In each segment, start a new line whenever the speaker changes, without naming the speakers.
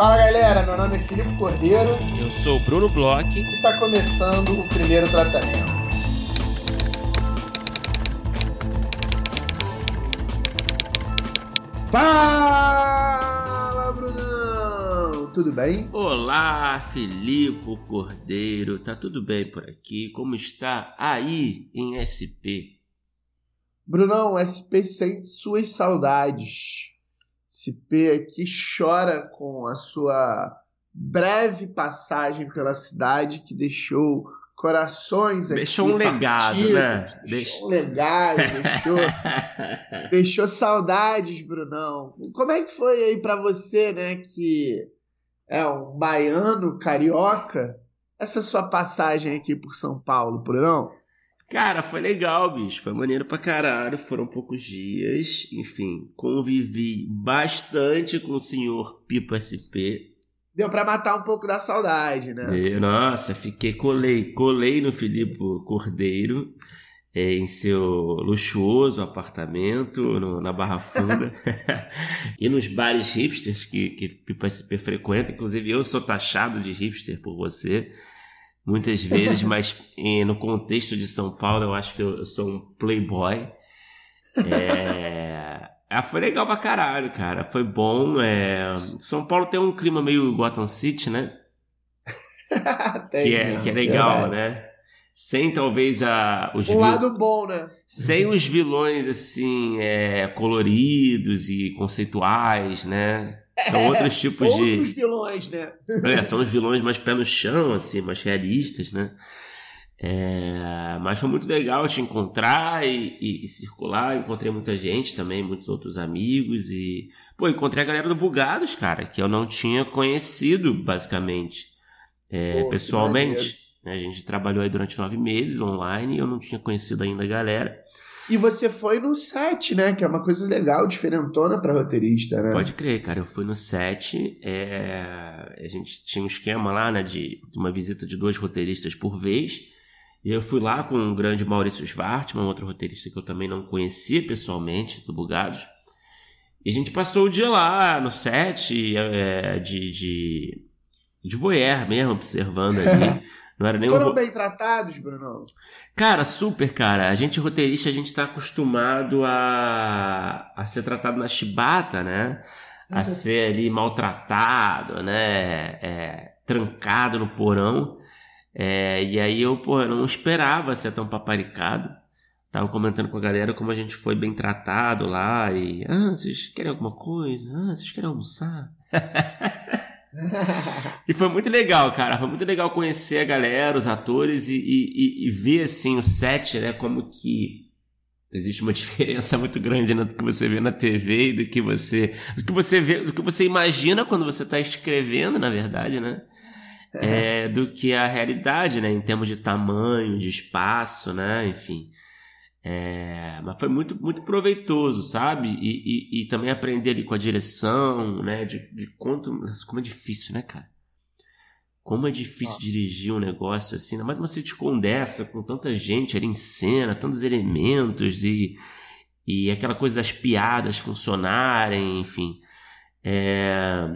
Fala galera, meu nome é Filipe Cordeiro.
Eu sou o Bruno Bloch.
E está começando o primeiro tratamento. Fala, Brunão! Tudo bem?
Olá, Filipe Cordeiro. Tá tudo bem por aqui? Como está aí em SP?
Brunão, SP sente suas saudades. SP aqui chora com a sua breve passagem pela cidade que deixou corações aqui.
Deixou um legado, partidos, né?
Deixou um legado, deixou, deixou saudades, Brunão. Como é que foi aí para você, né, que é um baiano carioca, essa sua passagem aqui por São Paulo, Brunão?
Cara, foi legal, bicho. Foi maneiro pra caralho. Foram poucos dias. Enfim, convivi bastante com o senhor Pipo SP.
Deu pra matar um pouco da saudade, né?
Nossa, fiquei, colei, colei no Filipe Cordeiro. É, em seu luxuoso apartamento no, na Barra Funda e nos bares hipsters que, que Pipo SP frequenta. Inclusive, eu sou taxado de hipster por você muitas vezes, mas no contexto de São Paulo eu acho que eu, eu sou um playboy. É... Ah, foi legal pra caralho, cara. Foi bom. É... São Paulo tem um clima meio Gotham City, né? tem, que, é, que é legal, né? Sem talvez a.
Os o vil... lado bom, né?
Sem os vilões, assim, é, coloridos e conceituais, né? São outros tipos
outros
de.
Outros vilões, né?
É, são os vilões mais pé no chão, assim, mais realistas, né? É, mas foi muito legal te encontrar e, e, e, circular. Encontrei muita gente também, muitos outros amigos. E, pô, encontrei a galera do Bugados, cara, que eu não tinha conhecido, basicamente, é, pô, pessoalmente. A gente trabalhou aí durante nove meses online e eu não tinha conhecido ainda a galera.
E você foi no set, né? Que é uma coisa legal, diferentona para roteirista, né?
Pode crer, cara. Eu fui no set. É... A gente tinha um esquema lá, né? De uma visita de dois roteiristas por vez. E eu fui lá com o grande Maurício Svartman, outro roteirista que eu também não conhecia pessoalmente, do Bugados. E a gente passou o dia lá no set é, de, de, de voyeur mesmo, observando ali. Não era nem
Foram um... bem tratados, Bruno?
Cara, super, cara. A gente roteirista, a gente tá acostumado a, a ser tratado na chibata, né? A uhum. ser ali maltratado, né? É, trancado no porão. É, e aí eu, pô, eu não esperava ser tão paparicado. Tava comentando com a galera como a gente foi bem tratado lá e... Ah, vocês querem alguma coisa? Ah, vocês querem almoçar? e foi muito legal, cara. Foi muito legal conhecer a galera, os atores e, e, e ver assim o set, né? Como que existe uma diferença muito grande né, do que você vê na TV e do que você do que você vê, do que você imagina quando você está escrevendo, na verdade, né? É. é, do que a realidade, né? Em termos de tamanho, de espaço, né? Enfim. É, mas foi muito, muito proveitoso, sabe? E, e, e, também aprender ali com a direção, né? De, de quanto. Como é difícil, né, cara? Como é difícil dirigir um negócio assim, mas uma sitcom dessa, com tanta gente ali em cena, tantos elementos e, e aquela coisa das piadas funcionarem, enfim. É...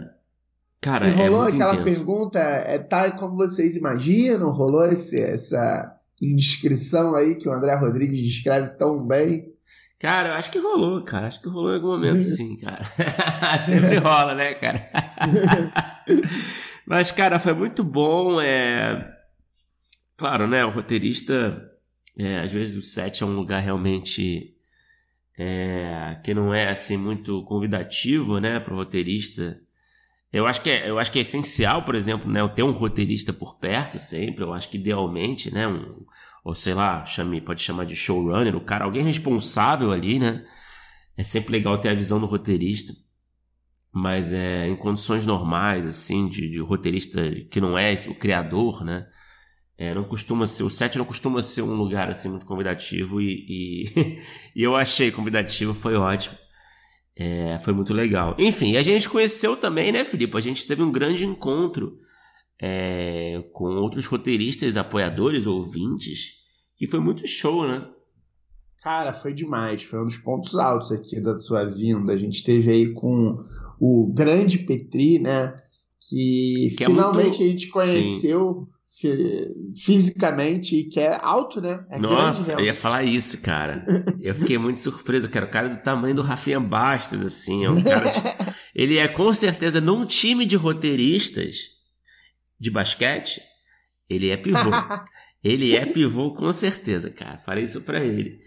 Cara,
e rolou
é
aquela
intenso.
pergunta, é tal como vocês imaginam? Rolou esse, essa indiscrição aí que o André Rodrigues descreve tão bem.
Cara, eu acho que rolou, cara. Acho que rolou em algum momento sim, cara. Sempre rola, né, cara? Mas, cara, foi muito bom. É... Claro, né? O roteirista, é, às vezes o set é um lugar realmente é, que não é assim muito convidativo, né, para o roteirista eu acho que é, eu acho que é essencial, por exemplo, né, eu ter um roteirista por perto sempre. Eu acho que idealmente, né, um, ou sei lá, chame, pode chamar de showrunner, o cara, alguém responsável ali, né? É sempre legal ter a visão do roteirista. Mas é em condições normais, assim, de, de roteirista que não é o criador, né? É, não costuma ser, o set não costuma ser um lugar assim muito convidativo e, e, e eu achei convidativo, foi ótimo. É, foi muito legal. Enfim, a gente conheceu também, né, Filipe? A gente teve um grande encontro é, com outros roteiristas, apoiadores, ouvintes, que foi muito show, né?
Cara, foi demais. Foi um dos pontos altos aqui da sua vinda. A gente teve aí com o grande Petri, né? que, que finalmente é muito... a gente conheceu fisicamente, que é alto, né? É
Nossa, eu ia falar isso, cara. Eu fiquei muito surpreso, cara. O cara do tamanho do Rafinha Bastos, assim. É um cara de... Ele é com certeza num time de roteiristas de basquete, ele é pivô. ele é pivô com certeza, cara. Falei isso pra ele.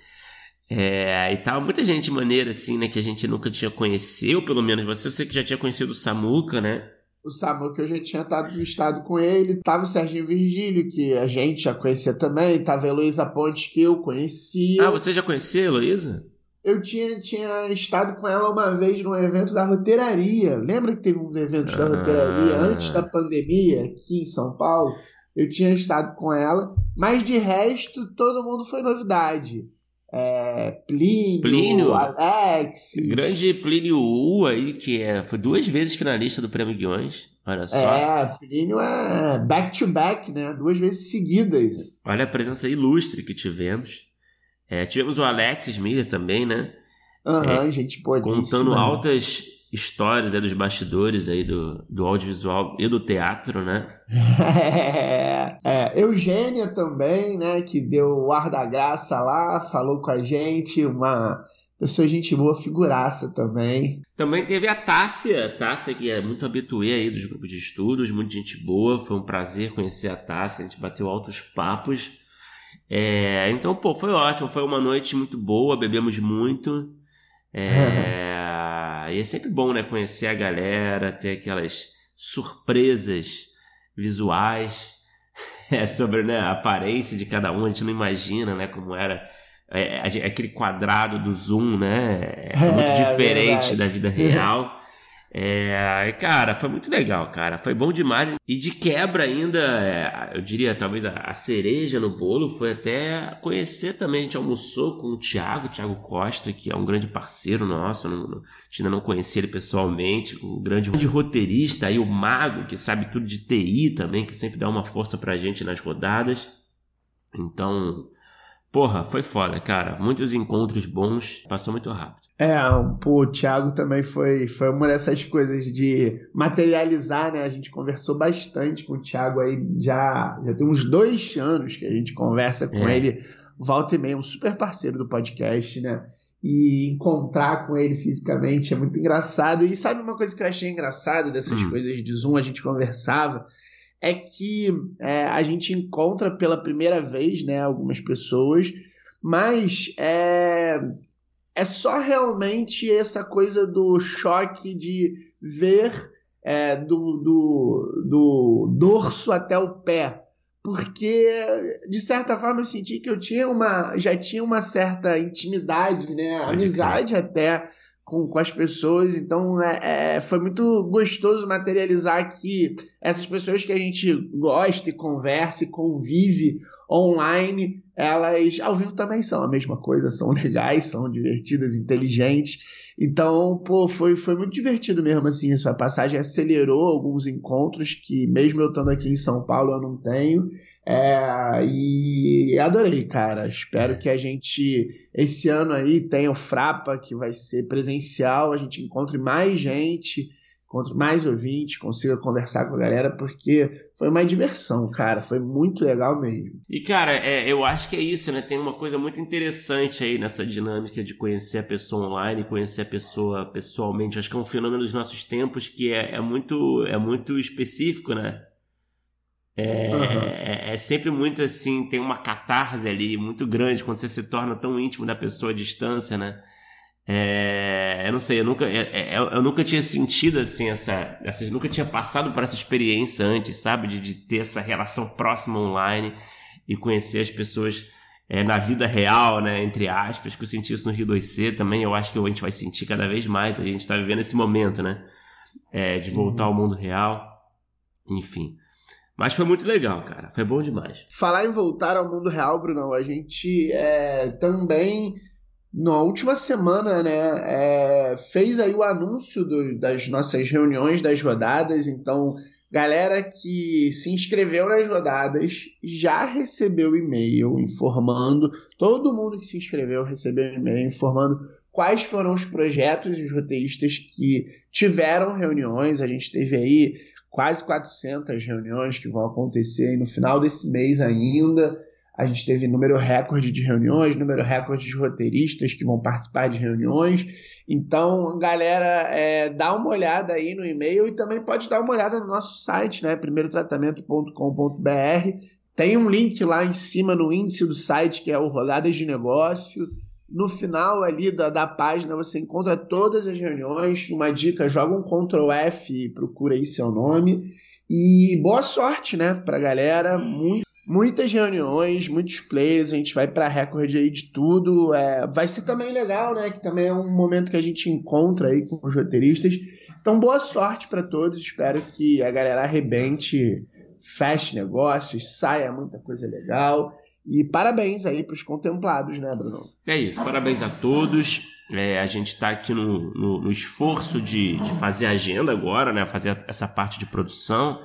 É, e tal, muita gente maneira, assim, né? Que a gente nunca tinha conhecido, pelo menos você, eu sei que já tinha conhecido o Samuca, né?
O Samuel, que eu já tinha estado estado com ele, tava o Serginho Virgílio, que a gente já conhecia também, tava a Heloísa Pontes, que eu conhecia.
Ah, você já conhecia a Heloísa?
Eu tinha, tinha estado com ela uma vez num evento da roteiraria. Lembra que teve um evento da roteiraria ah. antes da pandemia, aqui em São Paulo? Eu tinha estado com ela, mas de resto, todo mundo foi novidade é, Plínio, Plínio, Alex.
Grande Plínio U aí, que é, foi duas vezes finalista do Prêmio Guiões. Olha só.
É, Plínio é back-to-back, né? Duas vezes seguidas.
Olha a presença ilustre que tivemos. É, tivemos o Alexis Miller também, né?
Aham, uhum, é, gente pode.
Contando altas histórias aí dos bastidores aí do, do audiovisual e do teatro, né?
É, é, Eugênia também, né? Que deu o ar da graça lá, falou com a gente, uma pessoa gente boa, figuraça também.
Também teve a Tássia, Tássia que é muito habituê aí dos grupos de estudos, muita gente boa, foi um prazer conhecer a Tássia, a gente bateu altos papos. É, então, pô, foi ótimo, foi uma noite muito boa, bebemos muito. É, e é sempre bom, né? Conhecer a galera, ter aquelas surpresas visuais é, sobre né, a aparência de cada um. A gente não imagina, né? Como era é, aquele quadrado do Zoom, né? É muito é, diferente da vida real. É, cara, foi muito legal, cara. Foi bom demais. E de quebra ainda, é, eu diria, talvez a, a, cereja no bolo foi até conhecer também. A gente almoçou com o Thiago, Thiago Costa, que é um grande parceiro nosso. Não, não, a gente ainda não conhecia ele pessoalmente. Um grande, grande roteirista. Aí o Mago, que sabe tudo de TI também, que sempre dá uma força pra gente nas rodadas. Então, Porra, foi foda, cara. Muitos encontros bons, passou muito rápido.
É, pô, o Thiago também foi, foi uma dessas coisas de materializar, né? A gente conversou bastante com o Thiago aí, já, já tem uns dois anos que a gente conversa com é. ele, volta e meia, um super parceiro do podcast, né? E encontrar com ele fisicamente é muito engraçado. E sabe uma coisa que eu achei engraçado dessas hum. coisas de Zoom, a gente conversava? é que é, a gente encontra pela primeira vez né, algumas pessoas, mas é, é só realmente essa coisa do choque de ver é, do, do, do dorso até o pé. Porque, de certa forma, eu senti que eu tinha uma, já tinha uma certa intimidade, né? Amizade até com, com as pessoas. Então é, é, foi muito gostoso materializar que essas pessoas que a gente gosta e conversa e convive online, elas ao vivo também são a mesma coisa, são legais, são divertidas, inteligentes. Então, pô, foi, foi muito divertido mesmo assim. A sua passagem acelerou alguns encontros que, mesmo eu estando aqui em São Paulo, eu não tenho. É, e adorei, cara. Espero que a gente, esse ano aí, tenha o Frapa, que vai ser presencial, a gente encontre mais gente, encontre mais ouvintes, consiga conversar com a galera, porque foi uma diversão, cara. Foi muito legal mesmo.
E, cara, é, eu acho que é isso, né? Tem uma coisa muito interessante aí nessa dinâmica de conhecer a pessoa online, conhecer a pessoa pessoalmente. Acho que é um fenômeno dos nossos tempos que é, é muito, é muito específico, né? É, uhum. é, é, sempre muito assim, tem uma catarse ali muito grande quando você se torna tão íntimo da pessoa à distância, né? É, eu não sei, eu nunca, eu, é, é, eu, nunca tinha sentido assim essa, essa, eu nunca tinha passado por essa experiência antes, sabe, de, de ter essa relação próxima online e conhecer as pessoas é, na vida real, né, entre aspas, que eu senti isso no Rio 2C também, eu acho que a gente vai sentir cada vez mais, a gente está vivendo esse momento, né, é, de voltar ao mundo real, enfim. Mas foi muito legal, cara. Foi bom demais.
Falar em voltar ao mundo real, Bruno, a gente é, também, na última semana, né, é, fez aí o anúncio do, das nossas reuniões, das rodadas. Então, galera que se inscreveu nas rodadas já recebeu e-mail informando. Todo mundo que se inscreveu recebeu e-mail informando quais foram os projetos e os roteiristas que tiveram reuniões. A gente teve aí quase 400 reuniões que vão acontecer no final desse mês ainda. A gente teve número recorde de reuniões, número recorde de roteiristas que vão participar de reuniões. Então, galera, é, dá uma olhada aí no e-mail e também pode dar uma olhada no nosso site, né? primeirotratamento.com.br. Tem um link lá em cima no índice do site que é o Rodadas de Negócio. No final ali da, da página você encontra todas as reuniões. Uma dica: joga um Ctrl F e procura aí seu nome. E boa sorte, né, pra galera. Muito muitas reuniões, muitos players, a gente vai para recorde aí de tudo. É, vai ser também legal, né? Que também é um momento que a gente encontra aí com os roteiristas. Então, boa sorte para todos. Espero que a galera arrebente, feche negócios, saia muita coisa legal. E parabéns aí para os contemplados, né, Bruno?
É isso, parabéns a todos. É, a gente está aqui no, no, no esforço de, de fazer agenda agora, né? Fazer essa parte de produção.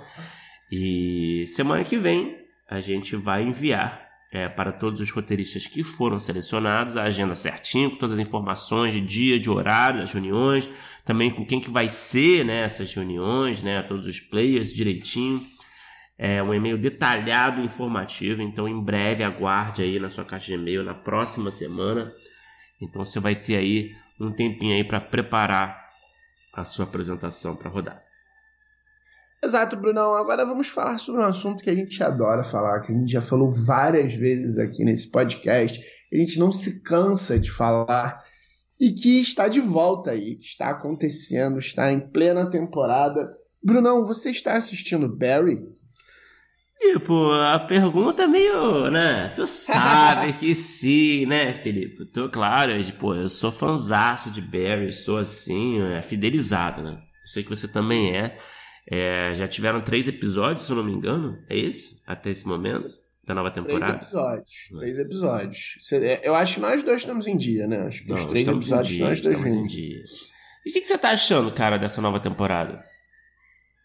E semana que vem a gente vai enviar é, para todos os roteiristas que foram selecionados a agenda certinho, com todas as informações de dia, de horário das reuniões, também com quem que vai ser né, reuniões, né, todos os players direitinho. É um e-mail detalhado e informativo, então em breve aguarde aí na sua caixa de e-mail na próxima semana. Então você vai ter aí um tempinho aí para preparar a sua apresentação para rodar.
Exato, Brunão. Agora vamos falar sobre um assunto que a gente adora falar, que a gente já falou várias vezes aqui nesse podcast, a gente não se cansa de falar e que está de volta aí, que está acontecendo, está em plena temporada. Brunão, você está assistindo Barry?
Tipo, a pergunta é meio, né? Tu sabe que sim, né, Felipe? Tô claro, tipo, eu sou fanzaço de Barry, sou assim, é, fidelizado, né? Eu sei que você também é. É, já tiveram três episódios, se eu não me engano. É isso? Até esse momento? Da nova temporada?
Três episódios. Três episódios. É, eu acho que nós dois estamos em dia, né? Acho que não, os três episódios dia, nós dois estamos em dia.
E o que, que você tá achando, cara, dessa nova temporada?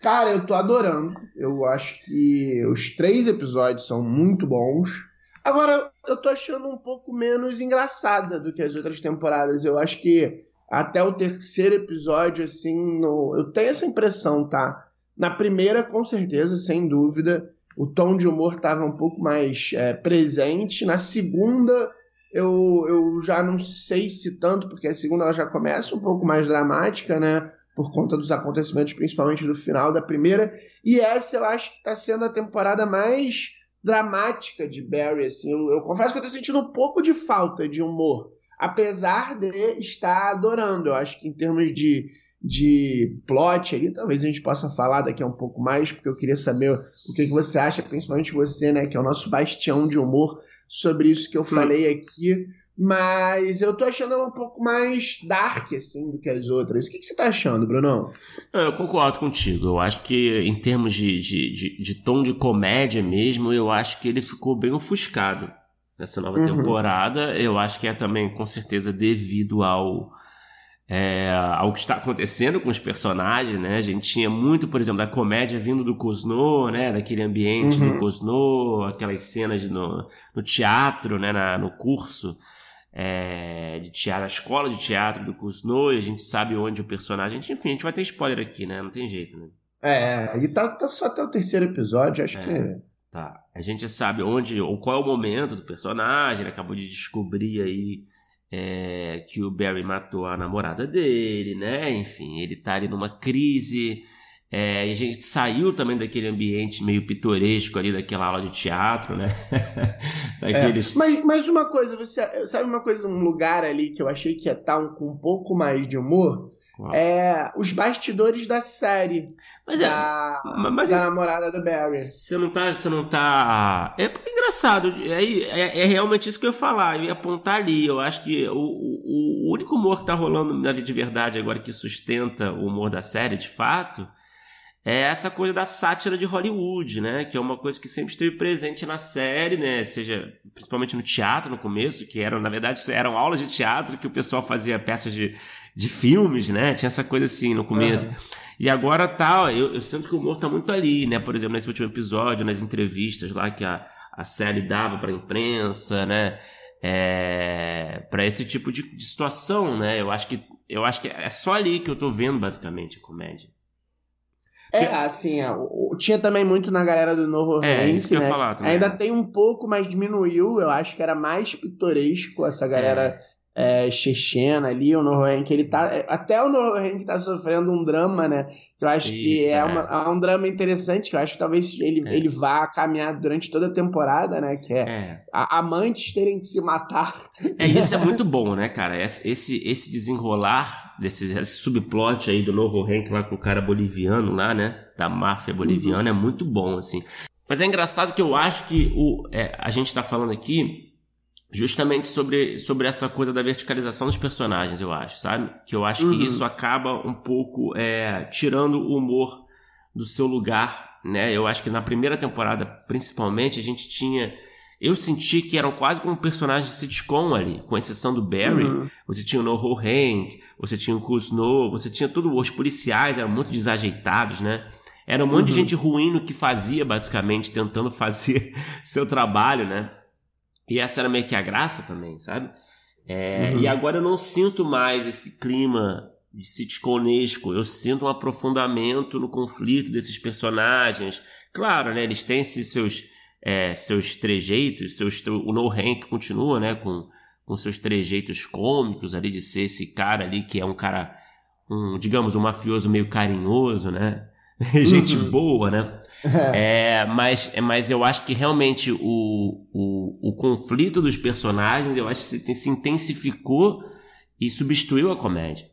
Cara, eu tô adorando. Eu acho que os três episódios são muito bons. Agora, eu tô achando um pouco menos engraçada do que as outras temporadas. Eu acho que até o terceiro episódio, assim, no... eu tenho essa impressão, tá? Na primeira, com certeza, sem dúvida, o tom de humor estava um pouco mais é, presente. Na segunda, eu, eu já não sei se tanto, porque a segunda ela já começa um pouco mais dramática, né? Por conta dos acontecimentos, principalmente do final da primeira. E essa eu acho que está sendo a temporada mais dramática de Barry, assim. Eu, eu confesso que eu tô sentindo um pouco de falta de humor. Apesar de estar adorando. Eu acho que em termos de de plot aí, talvez a gente possa falar daqui a um pouco mais, porque eu queria saber o que, que você acha, principalmente você, né, que é o nosso bastião de humor, sobre isso que eu falei aqui. Mas eu tô achando ela um pouco mais dark, assim, do que as outras. O que, que você tá achando, Brunão?
Eu concordo contigo. Eu acho que, em termos de, de, de, de tom de comédia mesmo, eu acho que ele ficou bem ofuscado nessa nova uhum. temporada. Eu acho que é também, com certeza, devido ao é, ao que está acontecendo com os personagens, né? A gente tinha muito, por exemplo, da comédia vindo do Cosno, né? Daquele ambiente uhum. do Cosno, aquelas cenas no, no teatro, né? Na, no curso é, de teatro, a escola de teatro do Cosno, e a gente sabe onde o personagem... Enfim, a gente vai ter spoiler aqui, né? Não tem jeito, né?
É, e tá, tá só até o terceiro episódio, acho é, que...
Tá, a gente sabe onde, ou qual é o momento do personagem, ele acabou de descobrir aí é, que o Barry matou a namorada dele, né? Enfim, ele tá ali numa crise. É, e a gente saiu também daquele ambiente meio pitoresco ali daquela aula de teatro, né?
Daqueles... É, mas, mas uma coisa, você sabe uma coisa, um lugar ali que eu achei que ia estar um, com um pouco mais de humor? É, os bastidores da série. Mas é, da, mas, da é, namorada do Barry.
Você não tá. Você não tá. É engraçado. É, é, é, realmente isso que eu ia falar. Eu ia apontar ali. Eu acho que o, o, o único humor que tá rolando na vida de verdade agora que sustenta o humor da série, de fato, é essa coisa da sátira de Hollywood, né? Que é uma coisa que sempre esteve presente na série, né? Seja principalmente no teatro no começo, que eram, na verdade, eram aulas de teatro que o pessoal fazia peças de de filmes, né? Tinha essa coisa assim no começo. Uhum. E agora tá, eu, eu, sinto que o humor tá muito ali, né? Por exemplo, nesse último episódio, nas entrevistas lá que a, a série dava pra imprensa, né? É, para esse tipo de, de, situação, né? Eu acho que eu acho que é só ali que eu tô vendo basicamente a comédia.
É, assim, é, o, tinha também muito na galera do Novo
É,
Rank,
isso que eu
né?
ia falar também.
Ainda tem um pouco, mas diminuiu. Eu acho que era mais pitoresco essa galera é, chechena ali. O Novo Rank, ele tá. Até o Novo Rank tá sofrendo um drama, né? Que eu acho que
Isso,
é,
é.
uma- é um drama interessante, que eu acho que talvez ele,
É.
ele vá caminhar durante toda a temporada, né? Que é,
É.
a- amantes terem que se matar.
É, isso é muito bom, né, cara? Esse, esse, desenrolar desse esse subplot aí do novo rank lá com o cara boliviano lá, né? Da máfia boliviana é muito bom, assim. Mas é engraçado que eu acho que o, é, a gente tá falando aqui justamente sobre, sobre essa coisa da verticalização dos personagens, eu acho, sabe? Que eu acho
Uhum.
que isso acaba um pouco é, tirando o humor do seu lugar, né? Eu acho que na primeira temporada, principalmente, a gente tinha. Eu senti que eram quase como personagens de sitcom ali, com exceção do Barry.
Uhum.
Você tinha o Noho Hank, você tinha o Kuzno, você tinha tudo. Os policiais eram muito desajeitados, né? Era um monte de
Uhum.
gente ruim no que fazia, basicamente, tentando fazer seu trabalho, né? E essa era meio que a graça também, sabe? É,
Uhum.
E agora eu não sinto mais esse clima de sitconesco. Eu sinto um aprofundamento no conflito desses personagens. Claro, né? Eles têm seus, é, seus trejeitos, seus, o No Hank continua, né? Com, com seus trejeitos cômicos ali de ser esse cara ali que é um cara, um, digamos, um mafioso meio carinhoso, né? Gente
Uhum.
boa, né? É, mas, mas eu acho que realmente o, o, o conflito dos personagens, eu acho que se, se intensificou e substituiu a comédia.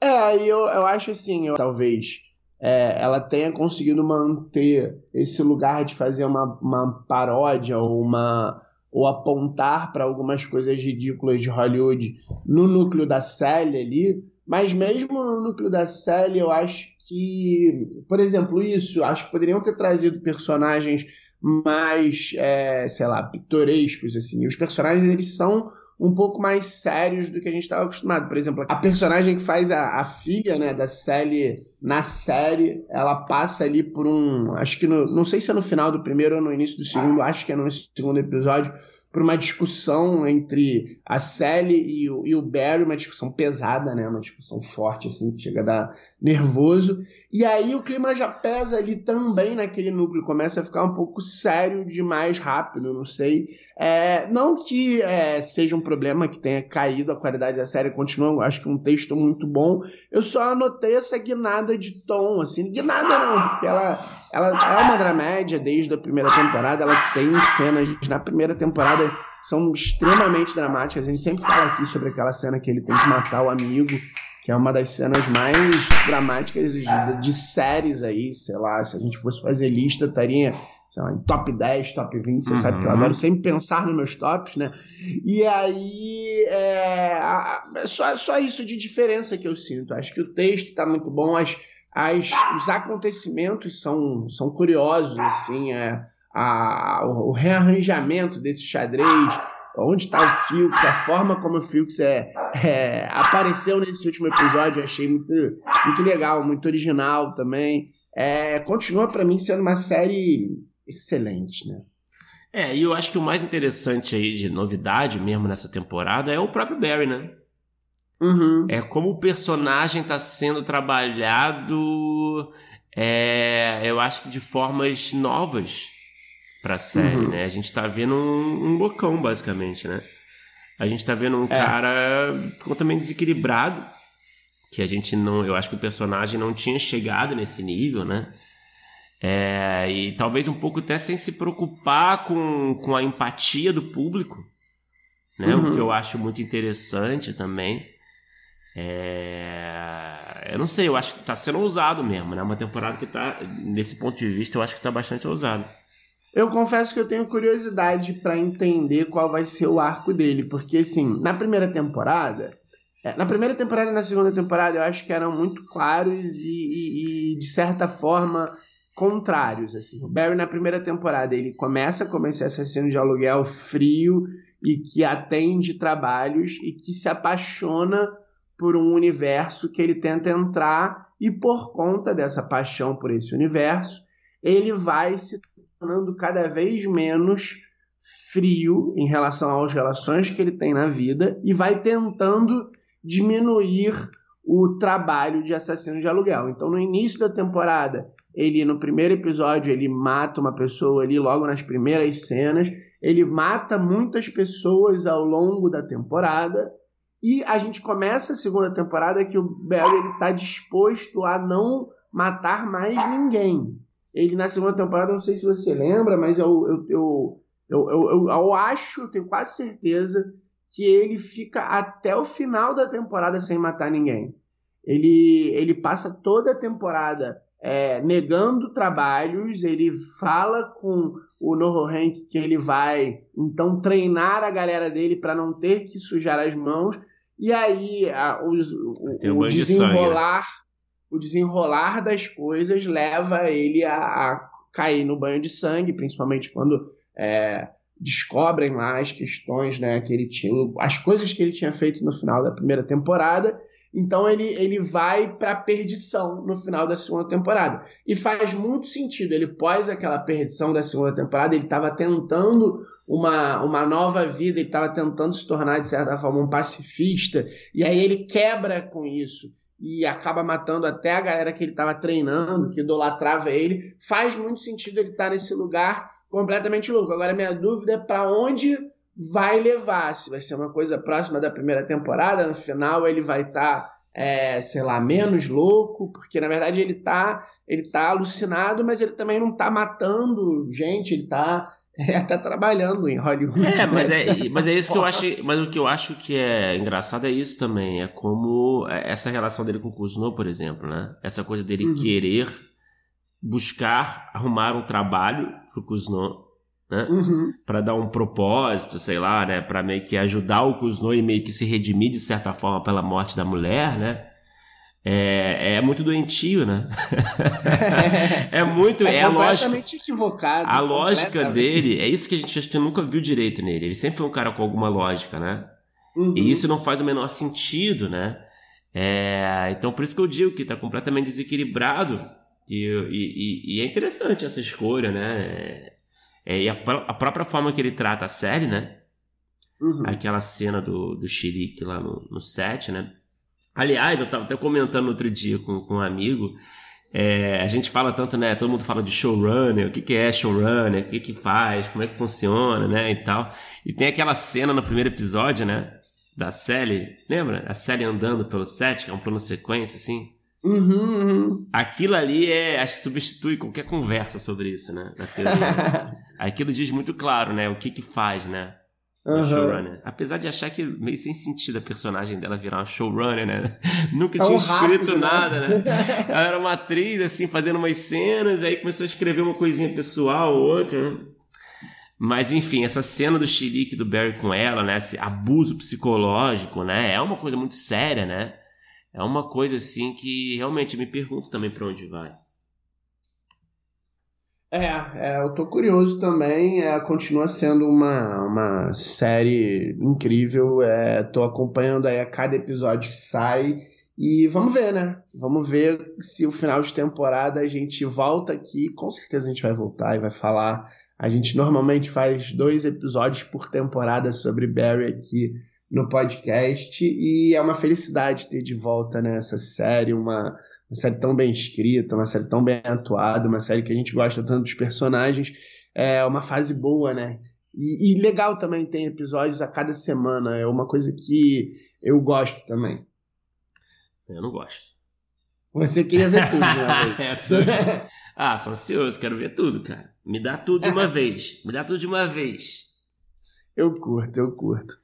É, eu, eu acho assim, eu- talvez é, ela tenha conseguido manter esse lugar de fazer uma, uma paródia ou uma ou apontar para algumas coisas ridículas de Hollywood no núcleo da Sally ali, mas mesmo no núcleo da Sally eu acho que, por exemplo, isso, acho que poderiam ter trazido personagens mais, é, sei lá, pitorescos assim. Os personagens eles são um pouco mais sérios do que a gente estava acostumado. Por exemplo, a personagem que faz a, a filha né, da Sally na série, ela passa ali por um. Acho que no, não sei se é no final do primeiro ou no início do segundo, acho que é no segundo episódio, por uma discussão entre a Sally e o, e o Barry, uma discussão pesada, né? Uma discussão forte, assim, que chega a dar nervoso. E aí o clima já pesa ali também naquele núcleo, começa a ficar um pouco sério demais rápido, não sei. É, não que é, seja um problema que tenha caído a qualidade da série, continua, acho que um texto muito bom. Eu só anotei essa guinada de tom, assim, guinada não, porque ela, ela é uma dramédia desde a primeira temporada, ela tem cenas na primeira temporada são extremamente dramáticas. A gente sempre fala aqui sobre aquela cena que ele tem que matar o amigo, que é uma das cenas mais dramáticas de, de séries aí, sei lá, se a gente fosse fazer lista, estaria sei lá, em top 10, top 20, você
Uhum.
sabe que eu adoro sempre pensar nos meus tops, né? E aí, é, a- a- só, só isso de diferença que eu sinto. Acho que o texto tá muito bom, as, as, os acontecimentos são, são curiosos, assim, é, a, o, o rearranjamento desse xadrez, onde está o Filks, a forma como o Filks é, é, apareceu nesse último episódio, eu achei muito, muito legal, muito original também. É, continua para mim sendo uma série excelente, né?
É, e eu acho que o mais interessante aí de novidade mesmo nessa temporada é o próprio Barry, né?
Uhum.
É como o personagem está sendo trabalhado, é, eu acho que de formas novas pra série,
Uhum.
né? A gente tá vendo um, um loucão, basicamente, né? A gente tá vendo um
É.
cara completamente desequilibrado, que a gente não. Eu acho que o personagem não tinha chegado nesse nível, né? É, e talvez um pouco até sem se preocupar com, com a empatia do público, né?
Uhum.
O que eu acho muito interessante também. É... Eu não sei, eu acho que tá sendo ousado mesmo, né? Uma temporada que tá, nesse ponto de vista, eu acho que tá bastante ousado.
Eu confesso que eu tenho curiosidade para entender qual vai ser o arco dele, porque assim, na primeira temporada, é, na primeira temporada e na segunda temporada eu acho que eram muito claros e, e- e, de certa forma contrários assim. O Barry na primeira temporada ele começa como esse assassino de aluguel frio e que atende trabalhos e que se apaixona por um universo que ele tenta entrar e por conta dessa paixão por esse universo ele vai se tornando cada vez menos frio em relação às relações que ele tem na vida e vai tentando diminuir o trabalho de assassino de aluguel. Então, no início da temporada, ele, no primeiro episódio, ele mata uma pessoa ali, logo nas primeiras cenas. Ele mata muitas pessoas ao longo da temporada. E a gente começa a segunda temporada que o Barry está disposto a não matar mais ninguém. Ele, na segunda temporada, não sei se você lembra, mas eu, eu, eu, eu, eu, acho, tenho quase certeza que ele fica até o final da temporada sem matar ninguém. Ele, ele passa toda a temporada é, negando trabalhos, ele fala com o Noho Hank que ele vai então treinar a galera dele para não ter que sujar as mãos, e aí a, os, o, o, o desenrolar de o desenrolar das coisas leva ele a, a cair no banho de sangue, principalmente quando é, descobrem lá as questões né, que ele tinha, as coisas que ele tinha feito no final da primeira temporada. Então ele, ele vai para perdição no final da segunda temporada. E faz muito sentido. Ele, pós aquela perdição da segunda temporada, ele estava tentando uma, uma nova vida, ele estava tentando se tornar, de certa forma, um pacifista. E aí ele quebra com isso e acaba matando até a galera que ele estava treinando, que idolatrava ele. Faz muito sentido ele estar tá nesse lugar completamente louco. Agora, minha dúvida é para onde vai levar. Se vai ser uma coisa próxima da primeira temporada, no final ele vai estar, tá, é, sei lá, menos louco, porque na verdade ele está ele tá alucinado, mas ele também não está matando gente, ele está é, até trabalhando em Hollywood.
É, mas né? é, mas é isso que eu acho. Mas o que eu acho que é engraçado é isso também. É como é, essa relação dele com o Kuzno, por exemplo, né? Essa coisa dele uhum. querer buscar arrumar um trabalho pro Kuzno, né? Uhum. Para dar um propósito, sei lá, né? Para meio que ajudar o Kuzno e meio que se redimir de certa forma pela morte da mulher, né? É, é muito doentio, né? é muito. É, é a lógica.
equivocado.
A lógica dele, é isso que a gente nunca viu direito nele. Ele sempre foi um cara com alguma lógica, né? Uhum. E isso não faz o menor sentido, né? É, então por isso que eu digo que tá completamente desequilibrado. E, e, e é interessante essa escolha, né? É, e a, a, própria forma que ele trata a série, né? Uhum. Aquela cena do, do xerique lá no, no set, né? Aliás, eu estava até comentando outro dia com, com um amigo. É, a gente fala tanto, né? Todo mundo fala de showrunner, o que, que é showrunner, o que, que faz, como é que funciona, né? E tal. E tem aquela cena no primeiro episódio, né? Da Sally, lembra? A Sally andando pelo set, que é um plano sequência, assim.
Uhum, uhum.
Aquilo ali é, acho que substitui qualquer conversa sobre isso, né? Na teoria. Aquilo diz muito claro, né? O que que faz, né? Uhum. Showrunner. Apesar de achar que meio sem sentido a personagem dela virar uma showrunner, né? Nunca tinha escrito rápido, né? nada, né? Ela era uma atriz, assim, fazendo umas cenas, aí começou a escrever uma coisinha pessoal, outra. Né? Mas enfim, essa cena do xerique do Barry com ela, né? Esse abuso psicológico, né? É uma coisa muito séria, né? É uma coisa assim que realmente me pergunto também para onde vai.
É, é, eu tô curioso também. É, continua sendo uma, uma série incrível. É, tô acompanhando aí a cada episódio que sai. E vamos ver, né? Vamos ver se o final de temporada a gente volta aqui. Com certeza a gente vai voltar e vai falar. A gente normalmente faz dois episódios por temporada sobre Barry aqui no podcast. E é uma felicidade ter de volta nessa série, uma uma série tão bem escrita, uma série tão bem atuada, uma série que a gente gosta tanto dos personagens. É uma fase boa, né? E, e legal também tem episódios a cada semana. É uma coisa que eu gosto também.
Eu não gosto.
Você queria ver tudo
vez. é, ah, sou ansioso, quero ver tudo, cara. Me dá tudo de uma vez. Me dá tudo de uma vez.
Eu curto, eu curto.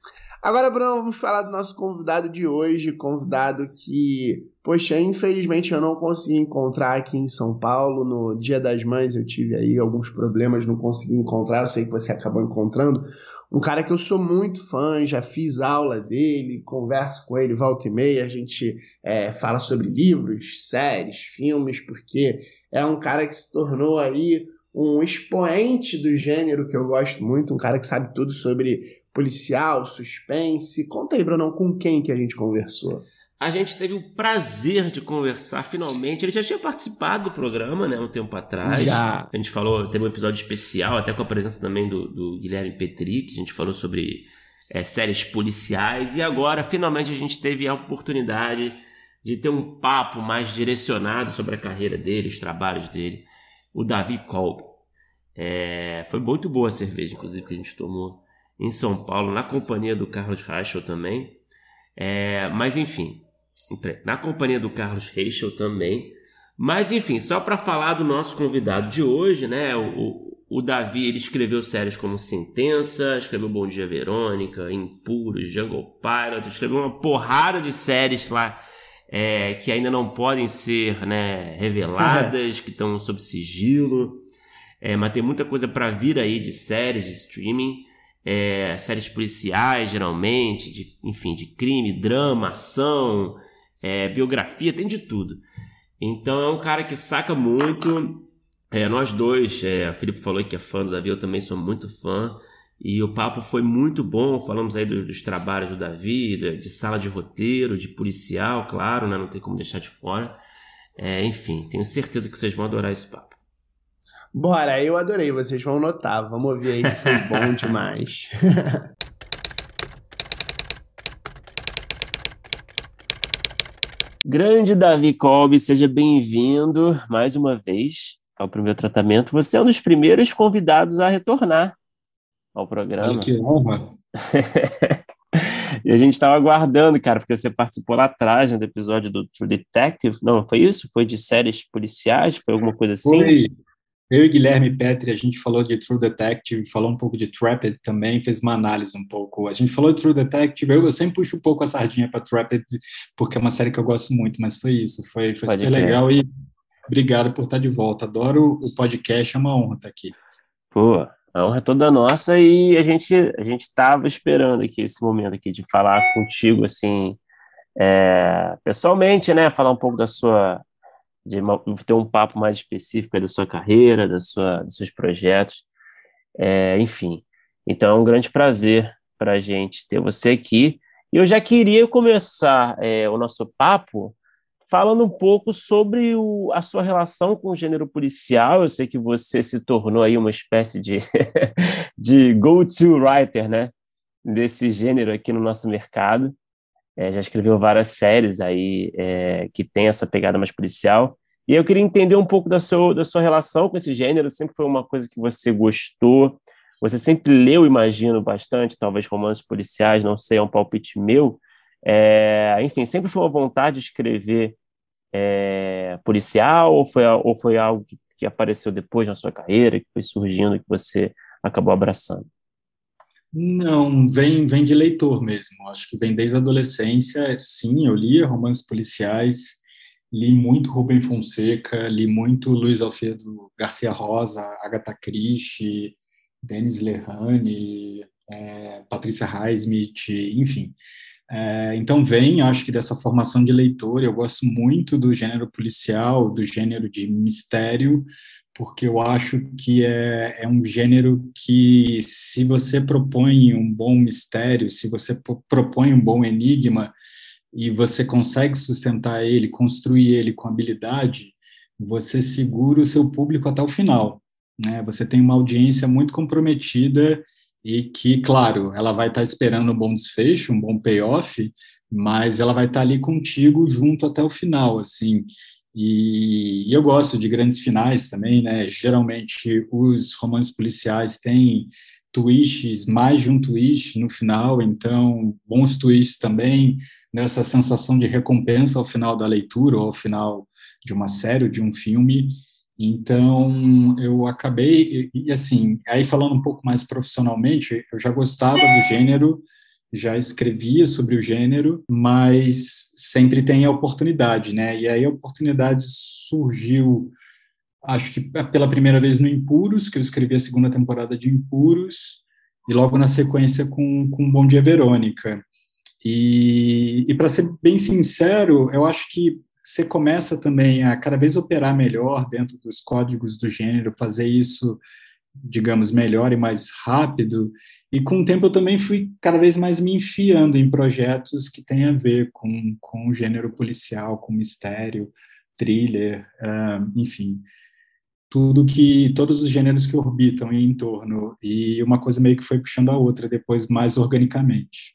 Agora, Bruno, vamos falar do nosso convidado de hoje, convidado que, poxa, infelizmente eu não consegui encontrar aqui em São Paulo. No Dia das Mães eu tive aí alguns problemas, não consegui encontrar, eu sei que você acabou encontrando. Um cara que eu sou muito fã, já fiz aula dele, converso com ele volta e meia, a gente é, fala sobre livros, séries, filmes, porque é um cara que se tornou aí um expoente do gênero que eu gosto muito, um cara que sabe tudo sobre policial, suspense. Conta aí, Brunão, com quem que a gente conversou?
A gente teve o prazer de conversar finalmente. Ele já tinha participado do programa, né, um tempo atrás.
Já.
A gente falou, teve um episódio especial, até com a presença também do, do Guilherme Petri, que a gente falou sobre é, séries policiais. E agora, finalmente, a gente teve a oportunidade de ter um papo mais direcionado sobre a carreira dele, os trabalhos dele, o Davi Kolb. É, foi muito boa a cerveja, inclusive, que a gente tomou em São Paulo, na companhia do Carlos Reichel também. É, mas enfim, na companhia do Carlos Reichel também. Mas enfim, só para falar do nosso convidado de hoje, né? O, o Davi ele escreveu séries como Sentença, escreveu Bom Dia Verônica, Impuros, Jungle Pilot, escreveu uma porrada de séries lá é, que ainda não podem ser né, reveladas, que estão sob sigilo. É, mas tem muita coisa para vir aí de séries de streaming, é, séries policiais geralmente, de, enfim, de crime, drama, ação, é, biografia, tem de tudo. Então é um cara que saca muito. É, nós dois, é, o Felipe falou que é fã do Davi, eu também sou muito fã. E o papo foi muito bom. Falamos aí dos, dos trabalhos do Davi, de, de, sala de roteiro, de policial, claro, né? não tem como deixar de fora. É, enfim, tenho certeza que vocês vão adorar esse papo.
Bora, eu adorei, vocês vão notar. Vamos ouvir aí que foi bom demais.
Grande Davi Kolbe, seja bem-vindo mais uma vez ao primeiro tratamento. Você é um dos primeiros convidados a retornar ao programa. Olha
que honra!
e a gente estava aguardando, cara, porque você participou lá atrás né, do episódio do True Detective. Não, foi isso? Foi de séries policiais? Foi alguma coisa assim?
Foi. Eu e Guilherme Petri, a gente falou de True Detective, falou um pouco de Trapped também, fez uma análise um pouco. A gente falou de True Detective, eu, eu sempre puxo um pouco a sardinha para Trapped, porque é uma série que eu gosto muito, mas foi isso, foi, foi super legal e obrigado por estar de volta. Adoro o podcast, é uma honra estar aqui.
Pô, a honra é toda nossa e a gente a gente estava esperando aqui esse momento aqui de falar contigo, assim, é, pessoalmente, né, falar um pouco da sua de ter um papo mais específico da sua carreira, da sua, dos seus projetos, é, enfim. Então é um grande prazer para a gente ter você aqui. E eu já queria começar é, o nosso papo falando um pouco sobre o, a sua relação com o gênero policial. Eu sei que você se tornou aí uma espécie de, de go-to writer, né? Desse gênero aqui no nosso mercado. É, já escreveu várias séries aí é, que tem essa pegada mais policial. E eu queria entender um pouco da sua, da sua relação com esse gênero. Sempre foi uma coisa que você gostou. Você sempre leu, imagino, bastante, talvez romances policiais, não sei, é um palpite meu. É, enfim, sempre foi uma vontade de escrever é, policial ou foi, ou foi algo que, que apareceu depois na sua carreira, que foi surgindo, que você acabou abraçando?
Não, vem, vem de leitor mesmo. Acho que vem desde a adolescência. Sim, eu lia romances policiais, li muito Rubem Fonseca, li muito Luiz Alfredo Garcia Rosa, Agatha Christie, Denis Lehane, é, Patrícia Highsmith, enfim. É, então vem, acho que dessa formação de leitor. Eu gosto muito do gênero policial, do gênero de mistério, porque eu acho que é, é um gênero que, se você propõe um bom mistério, se você propõe um bom enigma e você consegue sustentar ele, construir ele com habilidade, você segura o seu público até o final. Né? Você tem uma audiência muito comprometida e que, claro, ela vai estar esperando um bom desfecho, um bom payoff, mas ela vai estar ali contigo junto até o final, assim. E, eu gosto de grandes finais também, né? Geralmente os romances policiais têm twists, mais de um twist no final, então bons twists também, nessa sensação de recompensa ao final da leitura ou ao final de uma série de um filme. Então eu acabei e, e assim, aí falando um pouco mais profissionalmente, eu já gostava do gênero, já escrevia sobre o gênero, mas sempre tem a oportunidade, né? E aí a oportunidade surgiu, acho que pela primeira vez no Impuros, que eu escrevi a segunda temporada de Impuros, e logo na sequência com, com Bom Dia Verônica. E, e para ser bem sincero, eu acho que você começa também a cada vez operar melhor dentro dos códigos do gênero, fazer isso, digamos, melhor e mais rápido, e com o tempo eu também fui cada vez mais me enfiando em projetos que têm a ver com, com o gênero policial, com mistério, thriller, uh, enfim, tudo que todos os gêneros que orbitam em torno e uma coisa meio que foi puxando a outra depois mais organicamente.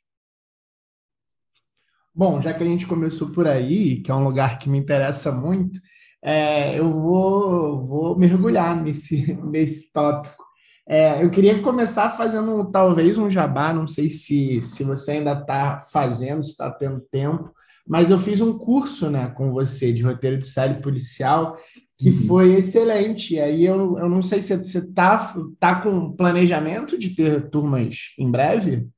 Bom, já que a gente começou por aí, que é um lugar que me interessa muito, é, eu vou, vou mergulhar nesse, nesse tópico. É, eu queria começar fazendo talvez um jabá, não sei se, se você ainda está fazendo, se está tendo tempo, mas eu fiz um curso né, com você de roteiro de série policial que uhum. foi excelente. E aí eu, eu não sei se você está tá com planejamento de ter turmas em breve?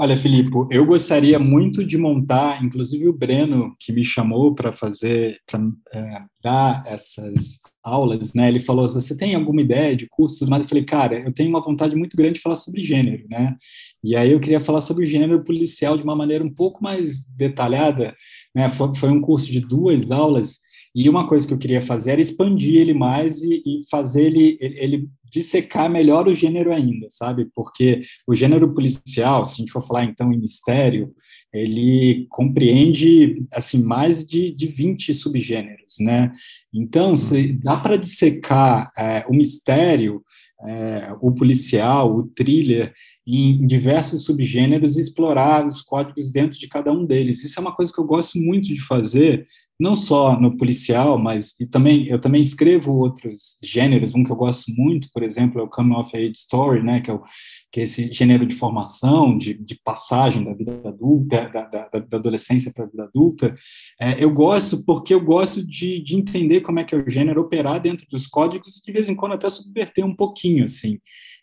Olha, Filipe, eu gostaria muito de montar, inclusive o Breno, que me chamou para fazer, para é, dar essas aulas, né? Ele falou: você tem alguma ideia de curso? Mas eu falei, cara, eu tenho uma vontade muito grande de falar sobre gênero, né? E aí eu queria falar sobre o gênero policial de uma maneira um pouco mais detalhada, né? Foi, foi um curso de duas aulas e uma coisa que eu queria fazer era expandir ele mais e, e fazer ele, ele, ele dissecar melhor o gênero ainda, sabe? Porque o gênero policial, se a gente for falar então em mistério, ele compreende assim mais de, de 20 subgêneros, né? Então, se dá para dissecar é, o mistério, é, o policial, o thriller, em, em diversos subgêneros e explorar os códigos dentro de cada um deles. Isso é uma coisa que eu gosto muito de fazer, não só no policial, mas e também eu também escrevo outros gêneros. Um que eu gosto muito, por exemplo, é o coming of age story, né, que é, o, que é esse gênero de formação, de, de passagem da vida adulta, da, da, da adolescência para a vida adulta. É, eu gosto porque eu gosto de, de entender como é que é o gênero operar dentro dos códigos e de vez em quando até subverter um pouquinho, assim.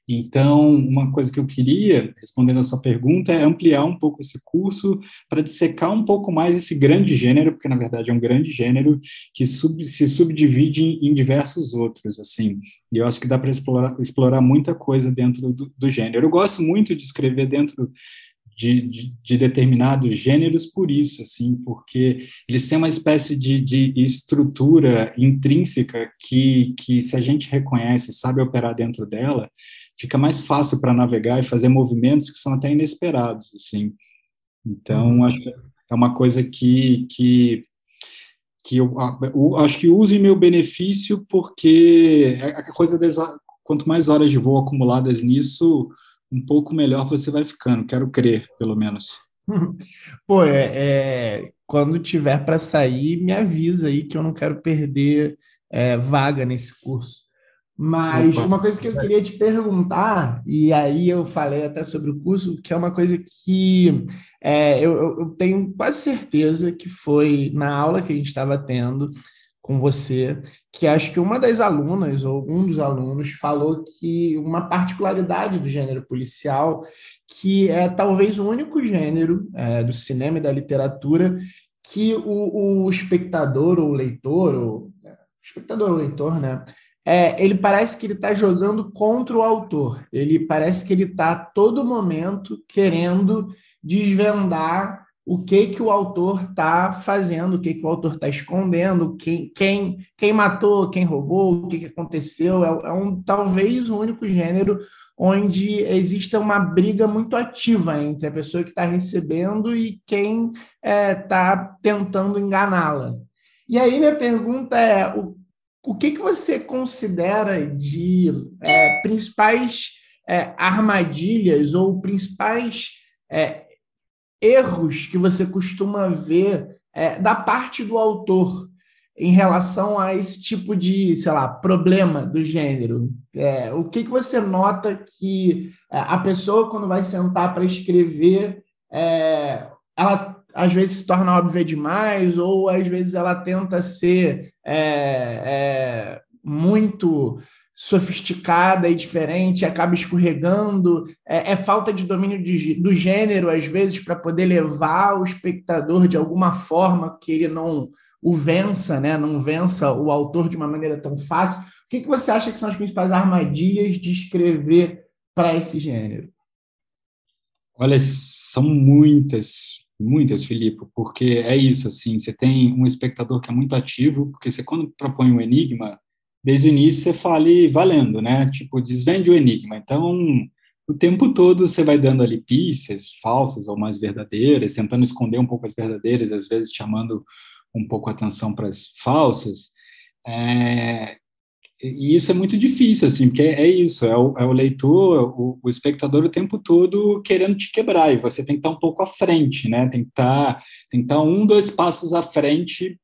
Então, uma coisa que eu queria, respondendo a sua pergunta, é ampliar um pouco esse curso para dissecar um pouco mais esse grande gênero, porque na verdade é um grande gênero que sub, se subdivide em, em, diversos outros, assim. E eu acho que dá para explorar, explorar muita coisa dentro do, do, gênero. Eu gosto muito de escrever dentro de, de, de, determinados gêneros por isso, assim, porque eles têm uma espécie de, de estrutura intrínseca que, que, se a gente reconhece, sabe operar dentro dela, fica mais fácil para navegar e fazer movimentos que são até inesperados, assim. Então, uhum. acho que é uma coisa que, que, que eu, eu, acho que uso em meu benefício, porque é a coisa das, quanto mais horas de voo acumuladas nisso, um pouco melhor você vai ficando, quero crer, pelo menos.
Pô, é, é quando tiver para sair, me avisa aí que eu não quero perder é, vaga nesse curso. Mas Opa. uma coisa que eu queria te perguntar, e aí eu falei até sobre o curso, que é uma coisa que é, eu, eu, tenho quase certeza que foi na aula que a gente estava tendo com você, que acho que uma das alunas, ou um dos alunos, falou que uma particularidade do gênero policial, que é talvez o único gênero é, do cinema e da literatura que o, o espectador ou leitor, ou, é, espectador ou leitor, né? É, ele parece que ele está jogando contra o autor. Ele parece que ele está a todo momento querendo desvendar o que que o autor está fazendo, o que que o autor está escondendo, quem, quem, quem matou, quem roubou, o que, que aconteceu. É, é um talvez o único gênero onde exista uma briga muito ativa entre a pessoa que está recebendo e quem está é, tá tentando enganá-la. E aí minha pergunta é: o o que, que você considera de é, principais é, armadilhas ou principais é, erros que você costuma ver é, da parte do autor em relação a esse tipo de, sei lá, problema do gênero? É, o que, que você nota que é, a pessoa, quando vai sentar para escrever, ela às vezes se torna óbvia demais, ou às vezes ela tenta ser é, é, muito sofisticada e diferente, acaba escorregando, é, é falta de domínio de, do gênero, às vezes, para poder levar o espectador de alguma forma que ele não o vença, né? não vença o autor de uma maneira tão fácil. O que, que você acha que são as principais armadilhas de escrever para esse gênero?
Olha, são muitas, Muitas, Filipe, porque é isso, assim, você tem um espectador que é muito ativo, porque você quando propõe um enigma, desde o início você fale valendo, né? Tipo, desvende o enigma. Então, o tempo todo você vai dando ali pistas falsas ou mais verdadeiras, tentando esconder um pouco as verdadeiras, às vezes chamando um pouco a atenção para as falsas. É... e isso é muito difícil, assim, porque é isso, é o, é o leitor, o, o, espectador o tempo todo querendo te quebrar, e você tem que estar um pouco à frente, né? Tem que estar, tem que estar um, dois passos à frente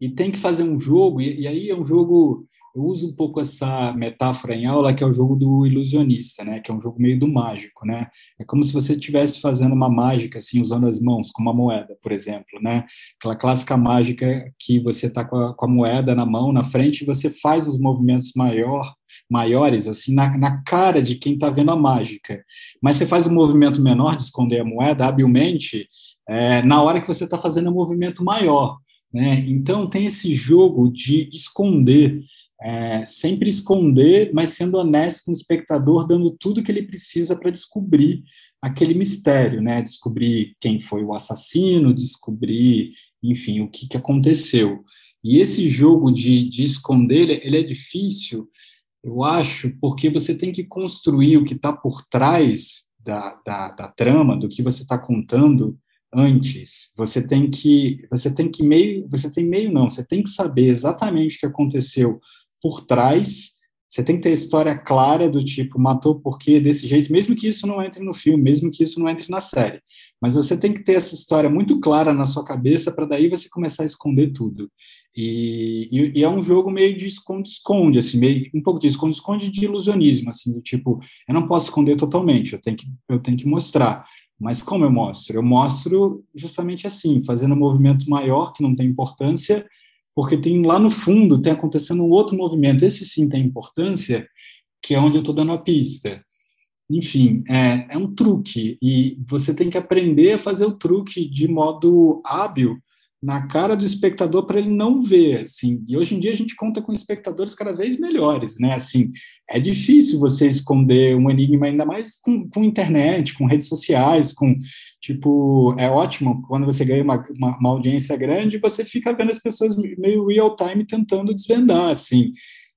e tem que fazer um jogo, e, e aí é um jogo eu uso um pouco essa metáfora em aula, que é o jogo do ilusionista, né? Que é um jogo meio do mágico, né? É como se você estivesse fazendo uma mágica, assim, usando as mãos, com uma moeda, por exemplo, né? Aquela clássica mágica que você está com, com, a moeda na mão, na frente, e você faz os movimentos maior, maiores, assim, na, na cara de quem está vendo a mágica. Mas você faz um movimento menor de esconder a moeda, habilmente, é, na hora que você está fazendo um movimento maior. Né? Então, tem esse jogo de esconder é, sempre esconder, mas sendo honesto com o espectador, dando tudo que ele precisa para descobrir aquele mistério, né? Descobrir quem foi o assassino, descobrir, enfim, o que, que aconteceu. E esse jogo de, de esconder, ele é difícil, eu acho, porque você tem que construir o que está por trás da, da, da, trama, do que você está contando antes. Você tem que, você tem que meio, você tem meio não, você tem que saber exatamente o que aconteceu por trás. Você tem que ter a história clara do tipo, matou por quê, desse jeito, mesmo que isso não entre no filme, mesmo que isso não entre na série. Mas você tem que ter essa história muito clara na sua cabeça para daí você começar a esconder tudo. E, e, e é um jogo meio de esconde-esconde, assim, meio, um pouco de esconde-esconde de ilusionismo, assim, do tipo, eu não posso esconder totalmente, eu tenho que, eu tenho que mostrar. Mas como eu mostro? Eu mostro justamente assim, fazendo um movimento maior que não tem importância, porque tem lá no fundo tem acontecendo um outro movimento. Esse sim tem importância, que é onde eu estou dando a pista. Enfim, é, é um truque e você tem que aprender a fazer o truque de modo hábil na cara do espectador para ele não ver, assim. E hoje em dia a gente conta com espectadores cada vez melhores, né? Assim, é difícil você esconder um enigma ainda mais com, com internet, com redes sociais, com tipo, é ótimo quando você ganha uma, uma, uma audiência grande, você fica vendo as pessoas meio real time tentando desvendar, assim.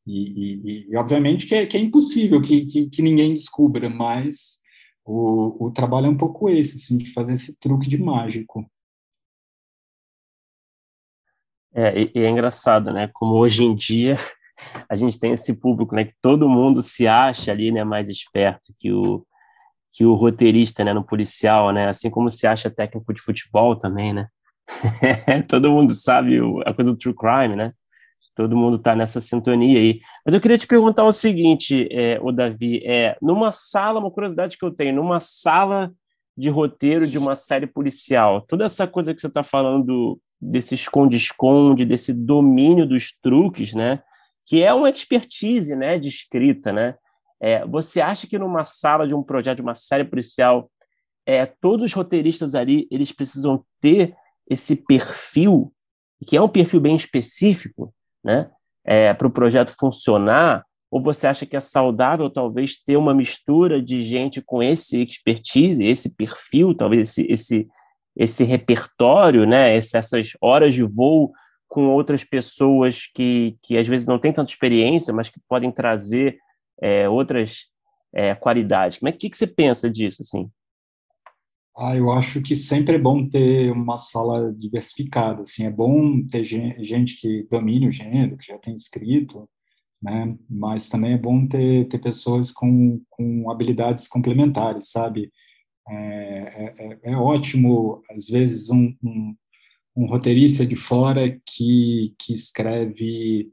E, e, e obviamente que é, que é impossível que, que, que ninguém descubra, mas o, o trabalho é um pouco esse, assim, de fazer esse truque de mágico.
É, e, e é engraçado, né? Como hoje em dia a gente tem esse público, né? Que todo mundo se acha ali, né? Mais esperto que o que o roteirista, né? No policial, né? Assim como se acha técnico de futebol também, né? todo mundo sabe a coisa do true crime, né? Todo mundo está nessa sintonia aí. Mas eu queria te perguntar o seguinte, é, o Davi, é, numa sala, uma curiosidade que eu tenho, numa sala de roteiro de uma série policial, toda essa coisa que você está falando desse esconde-esconde, desse domínio dos truques, né? Que é uma expertise, né, de escrita, né? É, você acha que numa sala de um projeto, de uma série policial, é, todos os roteiristas ali, eles precisam ter esse perfil, que é um perfil bem específico, né? É, para o projeto funcionar, ou você acha que é saudável talvez ter uma mistura de gente com esse expertise, esse perfil, talvez esse, esse esse repertório, né, essas horas de voo com outras pessoas que, que às vezes não têm tanta experiência, mas que podem trazer é, outras é, qualidades. Como é que, que você pensa disso, assim?
Ah, eu acho que sempre é bom ter uma sala diversificada, assim, é bom ter gente que domine o gênero, que já tem escrito, né, mas também é bom ter, ter pessoas com, com habilidades complementares, sabe? É, é, é, é ótimo, às vezes, um, um, um, roteirista de fora que, que escreve,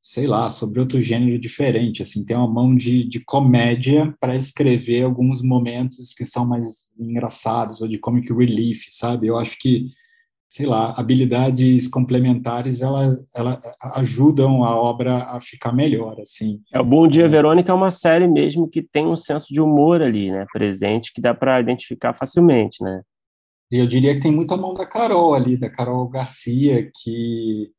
sei lá, sobre outro gênero diferente, assim, tem uma mão de, de comédia para escrever alguns momentos que são mais engraçados, ou de comic relief, sabe? Eu acho que sei lá, habilidades complementares, ela, ela ajudam a obra a ficar melhor, assim.
É, o Bom Dia, Verônica é uma série mesmo que tem um senso de humor ali, né, presente, que dá para identificar facilmente, né?
E eu diria que tem muita mão da Carol ali, da Carol Garcia, que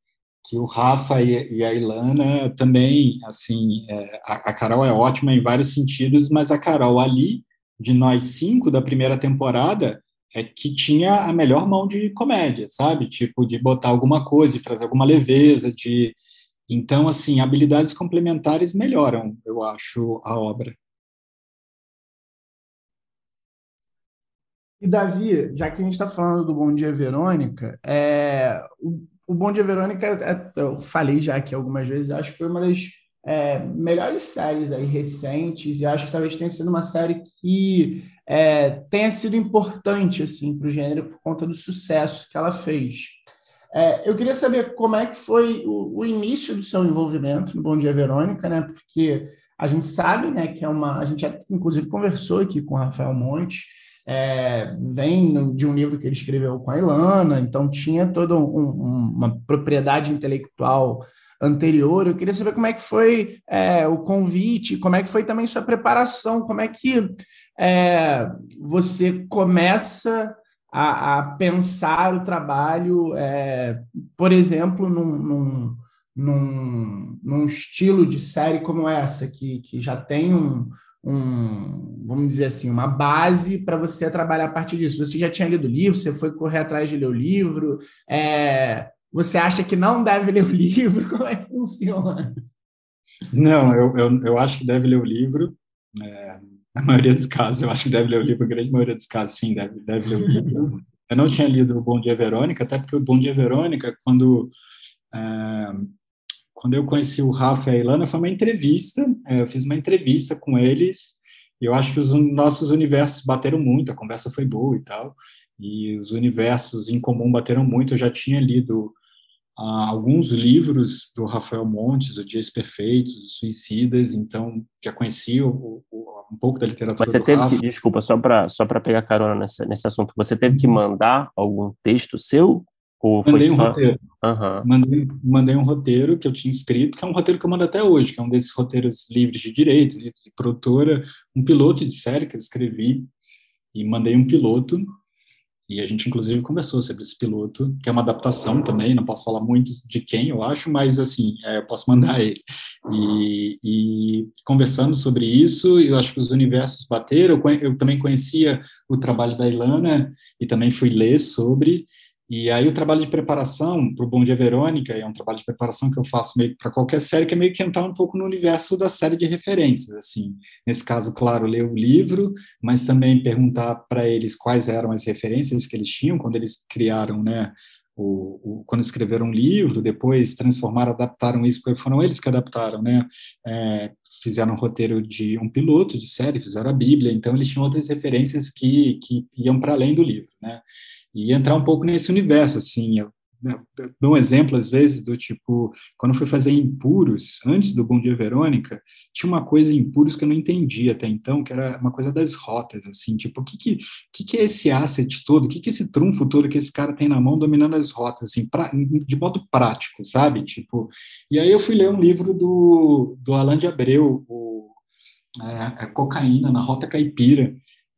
que o Rafa e, a Ilana também, assim, é, a, a Carol é ótima em vários sentidos, mas a Carol ali, de nós cinco da primeira temporada, é que tinha a melhor mão de comédia, sabe? Tipo, de botar alguma coisa, de trazer alguma leveza, de... Então, assim, habilidades complementares melhoram, eu acho, a obra.
E, Davi, já que a gente está falando do Bom Dia Verônica, é... o, Bom Dia Verônica, é... eu falei já aqui algumas vezes, acho que foi uma das é, melhores séries aí recentes, e acho que talvez tenha sido uma série que é, tenha sido importante assim, para o gênero por conta do sucesso que ela fez. É, eu queria saber como é que foi o, o, início do seu envolvimento no Bom Dia Verônica, né? Porque a gente sabe, né, que é uma. A gente já, inclusive conversou aqui com o Rafael Monte, é, vem de um livro que ele escreveu com a Ilana, então tinha toda um, um, uma propriedade intelectual anterior. Eu queria saber como é que foi é, o convite, como é que foi também sua preparação, como é que é, você começa a, a pensar o trabalho, é, por exemplo, num, num, num, num, estilo de série como essa, que, que já tem um, um, vamos dizer assim, uma base para você trabalhar a partir disso. Você já tinha lido o livro, você foi correr atrás de ler o livro, é, você acha que não deve ler o livro? Como é que funciona?
Não, eu, eu, eu acho que deve ler o livro. É, na maioria dos casos, eu acho que deve ler o livro, a grande maioria dos casos, sim, deve, deve ler o livro. Eu não tinha lido o Bom Dia Verônica, até porque o Bom Dia Verônica, quando, é, quando eu conheci o Rafa e a Ilana, foi uma entrevista, é, eu fiz uma entrevista com eles, e eu acho que os nossos universos bateram muito, a conversa foi boa e tal, e os universos em comum bateram muito, eu já tinha lido uh, alguns livros do Rafael Montes, O Dias Perfeitos, Os Suicidas, então já conheci o, o, um pouco da literatura
Você teve Rafa. que, desculpa, só para só pegar carona nesse, nesse assunto, você teve que mandar algum texto seu? Ou
mandei
um
só... roteiro. Uhum. Mandei, mandei um roteiro que eu tinha escrito, que é um roteiro que eu mando até hoje, que é um desses roteiros livres de direito, de produtora, um piloto de série que eu escrevi, e mandei um piloto e a gente, inclusive, conversou sobre esse piloto, que é uma adaptação também, não posso falar muito de quem, eu acho, mas, assim, é, eu posso mandar ele. E, e, conversando sobre isso, eu acho que os universos bateram, eu, eu também conhecia o trabalho da Ilana e também fui ler sobre, e aí o trabalho de preparação para o Bom Dia Verônica, é um trabalho de preparação que eu faço meio para qualquer série, que é meio que entrar um pouco no universo da série de referências, assim. Nesse caso, claro, ler o livro, mas também perguntar para eles quais eram as referências que eles tinham quando eles criaram, né, o, o, quando escreveram um livro, depois transformaram, adaptaram isso, porque foram eles que adaptaram, né? É, fizeram um roteiro de um piloto de série, fizeram a Bíblia, então eles tinham outras referências que, que iam para além do livro, né? E entrar um pouco nesse universo, assim, eu, eu dou um exemplo, às vezes, do tipo, quando eu fui fazer Impuros, antes do Bom Dia Verônica, tinha uma coisa em Impuros que eu não entendia até então, que era uma coisa das rotas, assim, tipo, o que que, que, que é esse asset todo, o que que é esse trunfo todo que esse cara tem na mão dominando as rotas, assim, pra, de modo prático, sabe, tipo, e aí eu fui ler um livro do, do Alain de Abreu, o, a, a Cocaína na Rota Caipira,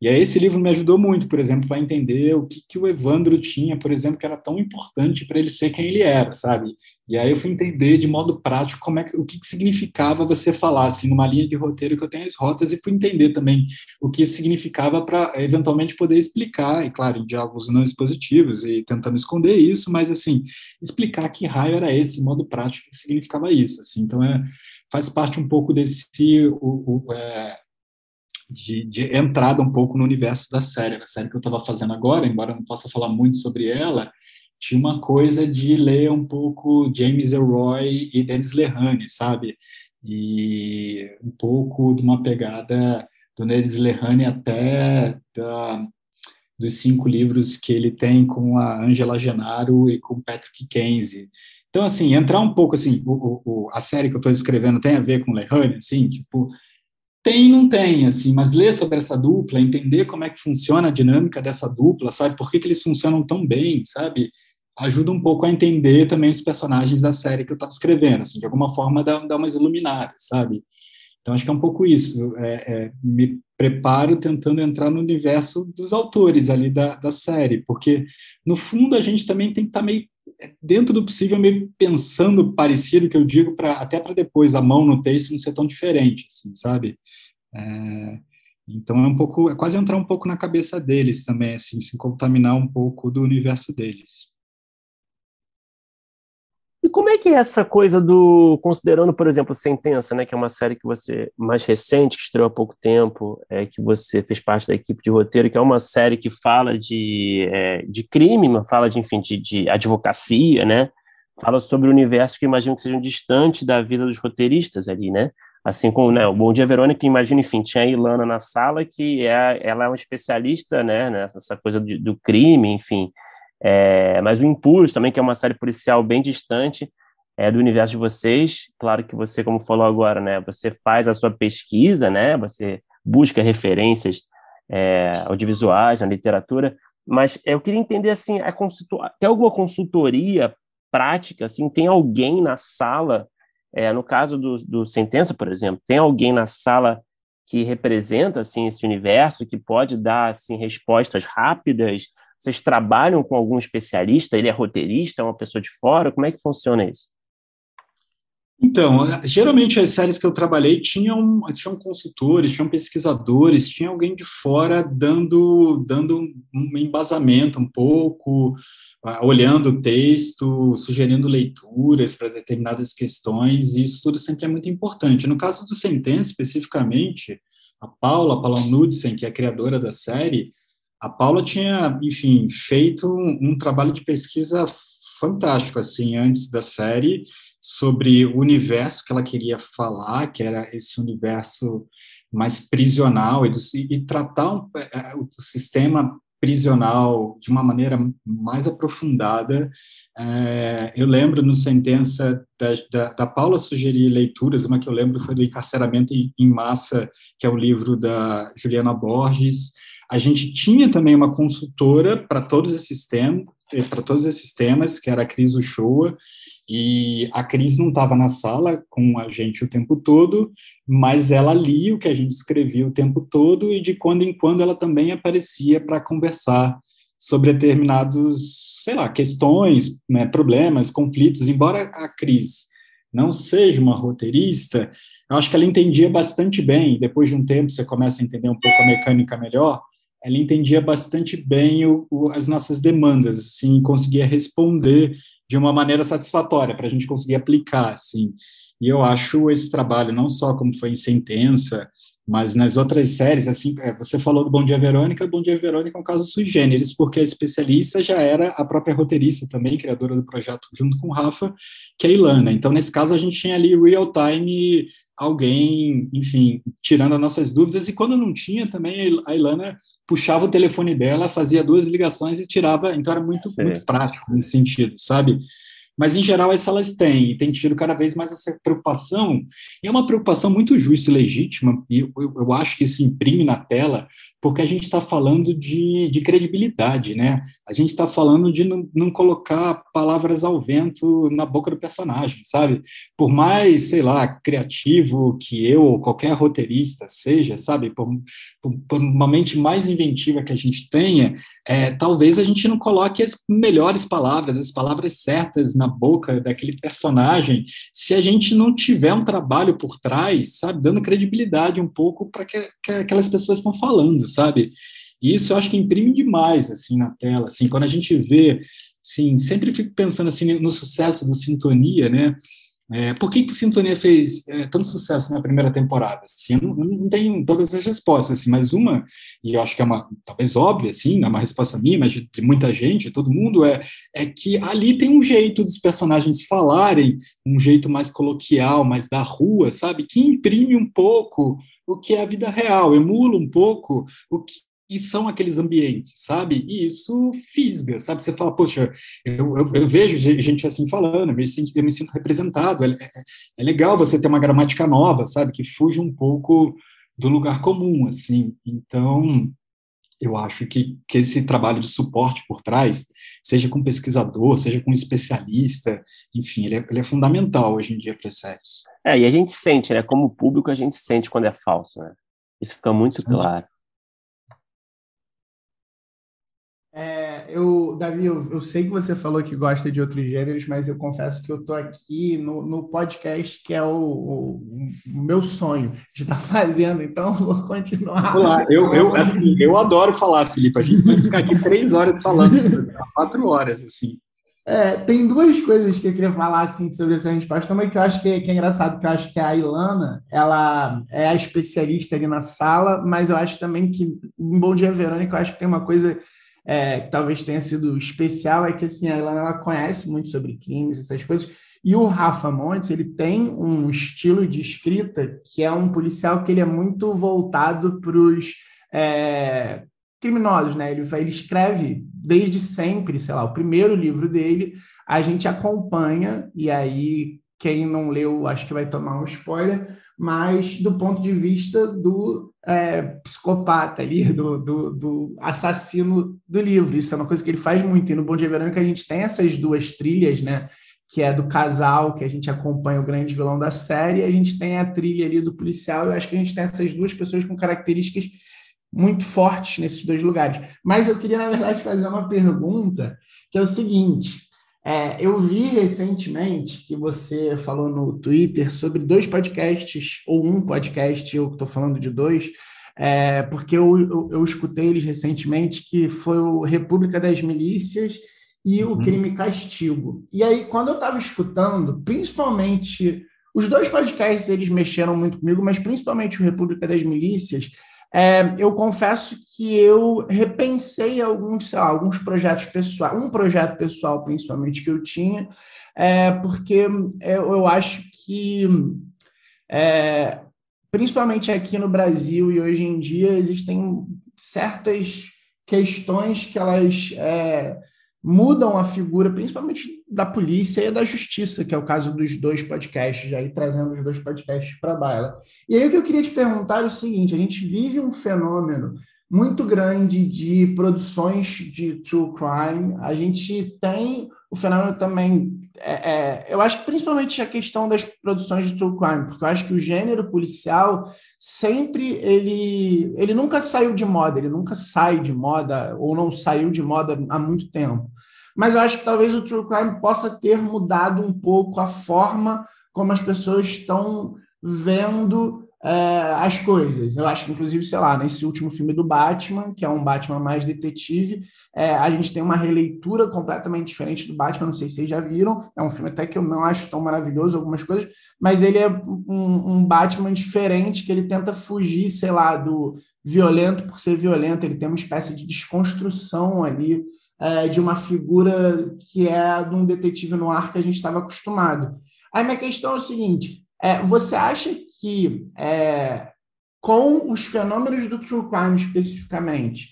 e aí esse livro me ajudou muito, por exemplo, para entender o que, que o Evandro tinha, por exemplo, que era tão importante para ele ser quem ele era, sabe? E aí eu fui entender de modo prático como é que, o que, que significava você falar assim numa linha de roteiro que eu tenho as rotas e fui entender também o que isso significava para eventualmente poder explicar, e claro, em diálogos não expositivos e tentando esconder isso, mas assim, explicar que raio era esse modo prático que significava isso, assim. Então é faz parte um pouco desse o, o é, de, de, entrada um pouco no universo da série. A série que eu estava fazendo agora, embora eu não possa falar muito sobre ela, tinha uma coisa de ler um pouco James Elroy e Dennis Lehane, sabe? E um pouco de uma pegada do Dennis Lehane até da, dos cinco livros que ele tem com a Angela Genaro e com Patrick Kenzie. Então, assim, entrar um pouco, assim, o, o, a série que eu estou escrevendo tem a ver com Lehane, assim, tipo, tem e não tem, assim, mas ler sobre essa dupla, entender como é que funciona a dinâmica dessa dupla, sabe? Por que, que eles funcionam tão bem, sabe? Ajuda um pouco a entender também os personagens da série que eu estava escrevendo, assim, de alguma forma dá, dá umas iluminadas, sabe? Então, acho que é um pouco isso. É, é, me preparo tentando entrar no universo dos autores ali da, da série, porque, no fundo, a gente também tem que estar tá meio dentro do possível, meio pensando parecido que eu digo, para até para depois a mão no texto não ser tão diferente, assim, sabe? É, então é um pouco, é quase entrar um pouco na cabeça deles também, assim, se contaminar um pouco do universo deles.
E como é que é essa coisa do, considerando, por exemplo, Sentença, né, que é uma série que você, mais recente, que estreou há pouco tempo, é, que você fez parte da equipe de roteiro, que é uma série que fala de, é, de crime, fala de, enfim, de, de advocacia, né, fala sobre universo que imagino que sejam distantes da vida dos roteiristas ali, né? Assim como né, o Bom Dia Verônica, imagina, enfim, tinha a Ilana na sala, que é, ela é uma especialista né, nessa coisa de, do crime, enfim. É, mas o Impulso também, que é uma série policial bem distante é, do universo de vocês. Claro que você, como falou agora, né, você faz a sua pesquisa, né, você busca referências é, audiovisuais na literatura, mas eu queria entender assim, a tem alguma consultoria prática? Assim, tem alguém na sala é, no caso do, do Sentença, por exemplo, tem alguém na sala que representa assim esse universo, que pode dar assim respostas rápidas? Vocês trabalham com algum especialista? Ele é roteirista, é uma pessoa de fora? Como é que funciona isso?
Então, geralmente as séries que eu trabalhei tinham, tinham consultores, tinham pesquisadores, tinha alguém de fora dando, dando um embasamento um pouco, olhando o texto, sugerindo leituras para determinadas questões, e isso tudo sempre é muito importante. No caso do Sentença, especificamente, a Paula, Paula Knudsen, que é a criadora da série, a Paula tinha, enfim, feito um, um trabalho de pesquisa fantástico, assim, antes da série, sobre o universo que ela queria falar, que era esse universo mais prisional, e, do, e tratar um, é, o sistema prisional de uma maneira mais aprofundada. É, eu lembro no sentença da, da, da, Paula sugerir leituras, uma que eu lembro foi do Encarceramento em Massa, que é o livro da Juliana Borges. A gente tinha também uma consultora para todos esses temas, para todos esses temas, que era a Cris Uchoa, e a Cris não estava na sala com a gente o tempo todo, mas ela lia o que a gente escrevia o tempo todo e de quando em quando ela também aparecia para conversar sobre determinados, sei lá, questões, né, problemas, conflitos. Embora a Cris não seja uma roteirista, eu acho que ela entendia bastante bem. Depois de um tempo, você começa a entender um pouco a mecânica melhor. Ela entendia bastante bem o, o, as nossas demandas, assim, conseguia responder de uma maneira satisfatória para a gente conseguir aplicar, assim. E eu acho esse trabalho, não só como foi em Sentença, mas nas outras séries, assim, é, você falou do Bom Dia Verônica, Bom Dia Verônica é um caso sui generis, porque a especialista já era a própria roteirista também, criadora do projeto, junto com o Rafa, que é a Ilana. Então, nesse caso, a gente tinha ali real time, alguém, enfim, tirando as nossas dúvidas, e quando não tinha também, a Ilana puxava o telefone dela, fazia duas ligações e tirava, então era muito, muito prático nesse sentido, sabe? Mas, em geral, as salas têm, e tem tido cada vez mais essa preocupação, e é uma preocupação muito justa e legítima, e eu, eu acho que isso imprime na tela, porque a gente está falando de, de, credibilidade, né? A gente está falando de não, não, colocar palavras ao vento na boca do personagem, sabe? Por mais, sei lá, criativo que eu ou qualquer roteirista seja, sabe? Por, por, por uma mente mais inventiva que a gente tenha, é, talvez a gente não coloque as melhores palavras, as palavras certas na boca daquele personagem, se a gente não tiver um trabalho por trás, sabe? Dando credibilidade um pouco para que, que aquelas pessoas estão falando, sabe? E isso eu acho que imprime demais, assim, na tela, assim, quando a gente vê, sim, sempre fico pensando, assim, no sucesso do Sintonia, né? É, por que, que Sintonia fez é, tanto sucesso na primeira temporada? Assim, eu, não, não tenho todas as respostas, assim, mas uma, e eu acho que é uma, talvez óbvia, assim, não é uma resposta minha, mas de, de, muita gente, todo mundo, é, é que ali tem um jeito dos personagens falarem, um jeito mais coloquial, mais da rua, sabe? Que imprime um pouco o que é a vida real, emula um pouco o que são aqueles ambientes, sabe? E isso fisga, sabe? Você fala, poxa, eu, eu, eu vejo gente assim falando, eu me sinto, eu me sinto representado. É, é, é, legal você ter uma gramática nova, sabe? Que fuja um pouco do lugar comum, assim. Então, eu acho que, que esse trabalho de suporte por trás, seja com pesquisador, seja com especialista, enfim, ele é, ele é fundamental hoje em dia para as séries.
É, e a gente sente, né? Como público, a gente sente quando é falso, né? Isso fica muito Sim. claro.
É, eu, Davi, eu, eu, sei que você falou que gosta de outros gêneros, mas eu confesso que eu estou aqui no, no podcast que é o, o, o meu sonho de estar tá fazendo, então vou continuar.
Olá, eu, eu, assim, eu adoro falar, Felipe. A gente vai ficar aqui três horas falando, quatro horas, assim.
É, tem duas coisas que eu queria falar assim, sobre essa resposta. Uma que eu acho que é, que é engraçado, que eu acho que a Ilana ela é a especialista ali na sala, mas eu acho também que, em Bom Dia Verônica, eu acho que tem uma coisa é, que talvez tenha sido especial é que assim, a Ilana ela conhece muito sobre crimes, essas coisas, e o Rafa Montes, ele tem um estilo de escrita que é um policial que ele é muito voltado para os é, criminosos, né? Ele, ele escreve desde sempre, sei lá, o primeiro livro dele, a gente acompanha, e aí quem não leu acho que vai tomar um spoiler, mas do ponto de vista do é, psicopata ali, do, do, do, assassino do livro. Isso é uma coisa que ele faz muito. E no Bom Dia que a gente tem essas duas trilhas, né? Que é do casal, que a gente acompanha o grande vilão da série, e a gente tem a trilha ali do policial. Eu acho que a gente tem essas duas pessoas com características muito fortes nesses dois lugares. Mas eu queria, na verdade, fazer uma pergunta, que é o seguinte: é, eu vi recentemente que você falou no Twitter sobre dois podcasts, ou um podcast, eu estou falando de dois, é, porque eu, eu, eu, escutei eles recentemente, que foi o República das Milícias e o uhum. Crime e Castigo. E aí, quando eu estava escutando, principalmente. Os dois podcasts eles mexeram muito comigo, mas principalmente o República das Milícias, é, eu confesso que eu repensei alguns, lá, alguns projetos pessoais, um projeto pessoal principalmente que eu tinha, é, porque eu, eu, acho que, é, principalmente aqui no Brasil e hoje em dia, existem certas questões que elas é, mudam a figura, principalmente da polícia e da justiça, que é o caso dos dois podcasts, aí trazendo os dois podcasts para a baila. E aí o que eu queria te perguntar é o seguinte: a gente vive um fenômeno muito grande de produções de true crime. A gente tem o fenômeno também. É, é, eu acho que principalmente a questão das produções de true crime, porque eu acho que o gênero policial sempre ele, ele nunca saiu de moda, ele nunca sai de moda ou não saiu de moda há muito tempo. Mas eu acho que talvez o true crime possa ter mudado um pouco a forma como as pessoas estão vendo é, as coisas. Eu acho que, inclusive, sei lá, nesse último filme do Batman, que é um Batman mais detetive, é, a gente tem uma releitura completamente diferente do Batman. Não sei se vocês já viram. É um filme até que eu não acho tão maravilhoso, algumas coisas, mas ele é um, um Batman diferente, que ele tenta fugir, sei lá, do violento por ser violento. Ele tem uma espécie de desconstrução ali. É, de uma figura que é de um detetive no ar que a gente estava acostumado. Aí minha questão é o seguinte: é, você acha que, é, com os fenômenos do true crime especificamente,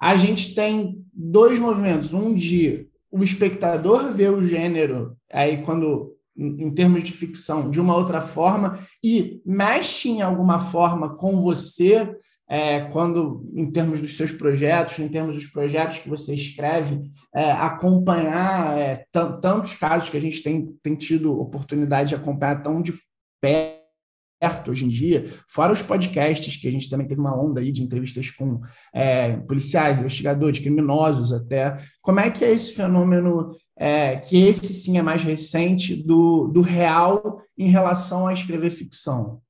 a gente tem dois movimentos. Um de o espectador ver o gênero, aí quando em termos de ficção, de uma outra forma, e mexe em alguma forma com você, é, quando, em termos dos seus projetos, em termos dos projetos que você escreve, é, acompanhar é, tantos casos que a gente tem, tem tido oportunidade de acompanhar tão de perto hoje em dia, fora os podcasts, que a gente também teve uma onda aí de entrevistas com é, policiais, investigadores, criminosos até. Como é que é esse fenômeno, é, que esse sim é mais recente, do, do real em relação a escrever ficção?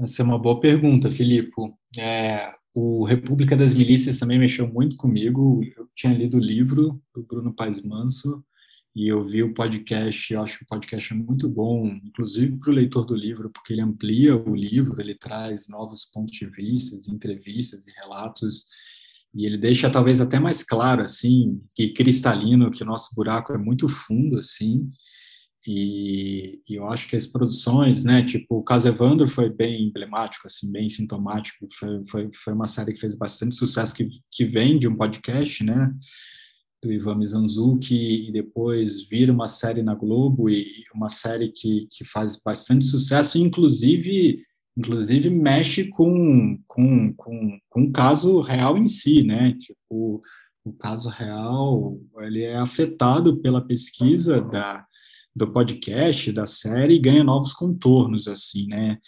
Essa é uma boa pergunta, Filipe. É, o República das Milícias também mexeu muito comigo. Eu tinha lido o livro do Bruno Paes Manso, e eu vi o podcast, eu acho que o podcast é muito bom, inclusive para o leitor do livro, porque ele amplia o livro, ele traz novos pontos de vista, entrevistas e relatos, e ele deixa talvez até mais claro, assim, e cristalino, que o nosso buraco é muito fundo, assim, e, e, eu acho que as produções, né, tipo, o caso Evandro foi bem emblemático, assim, bem sintomático, foi, foi, foi uma série que fez bastante sucesso, que, que vem de um podcast, né, do Ivan Mizanzuki e depois vira uma série na Globo e uma série que, que faz bastante sucesso, inclusive inclusive mexe com com, com, com o caso real em si, né? Tipo, o caso real ele é afetado pela pesquisa da do podcast, da série, e ganha novos contornos, assim, né?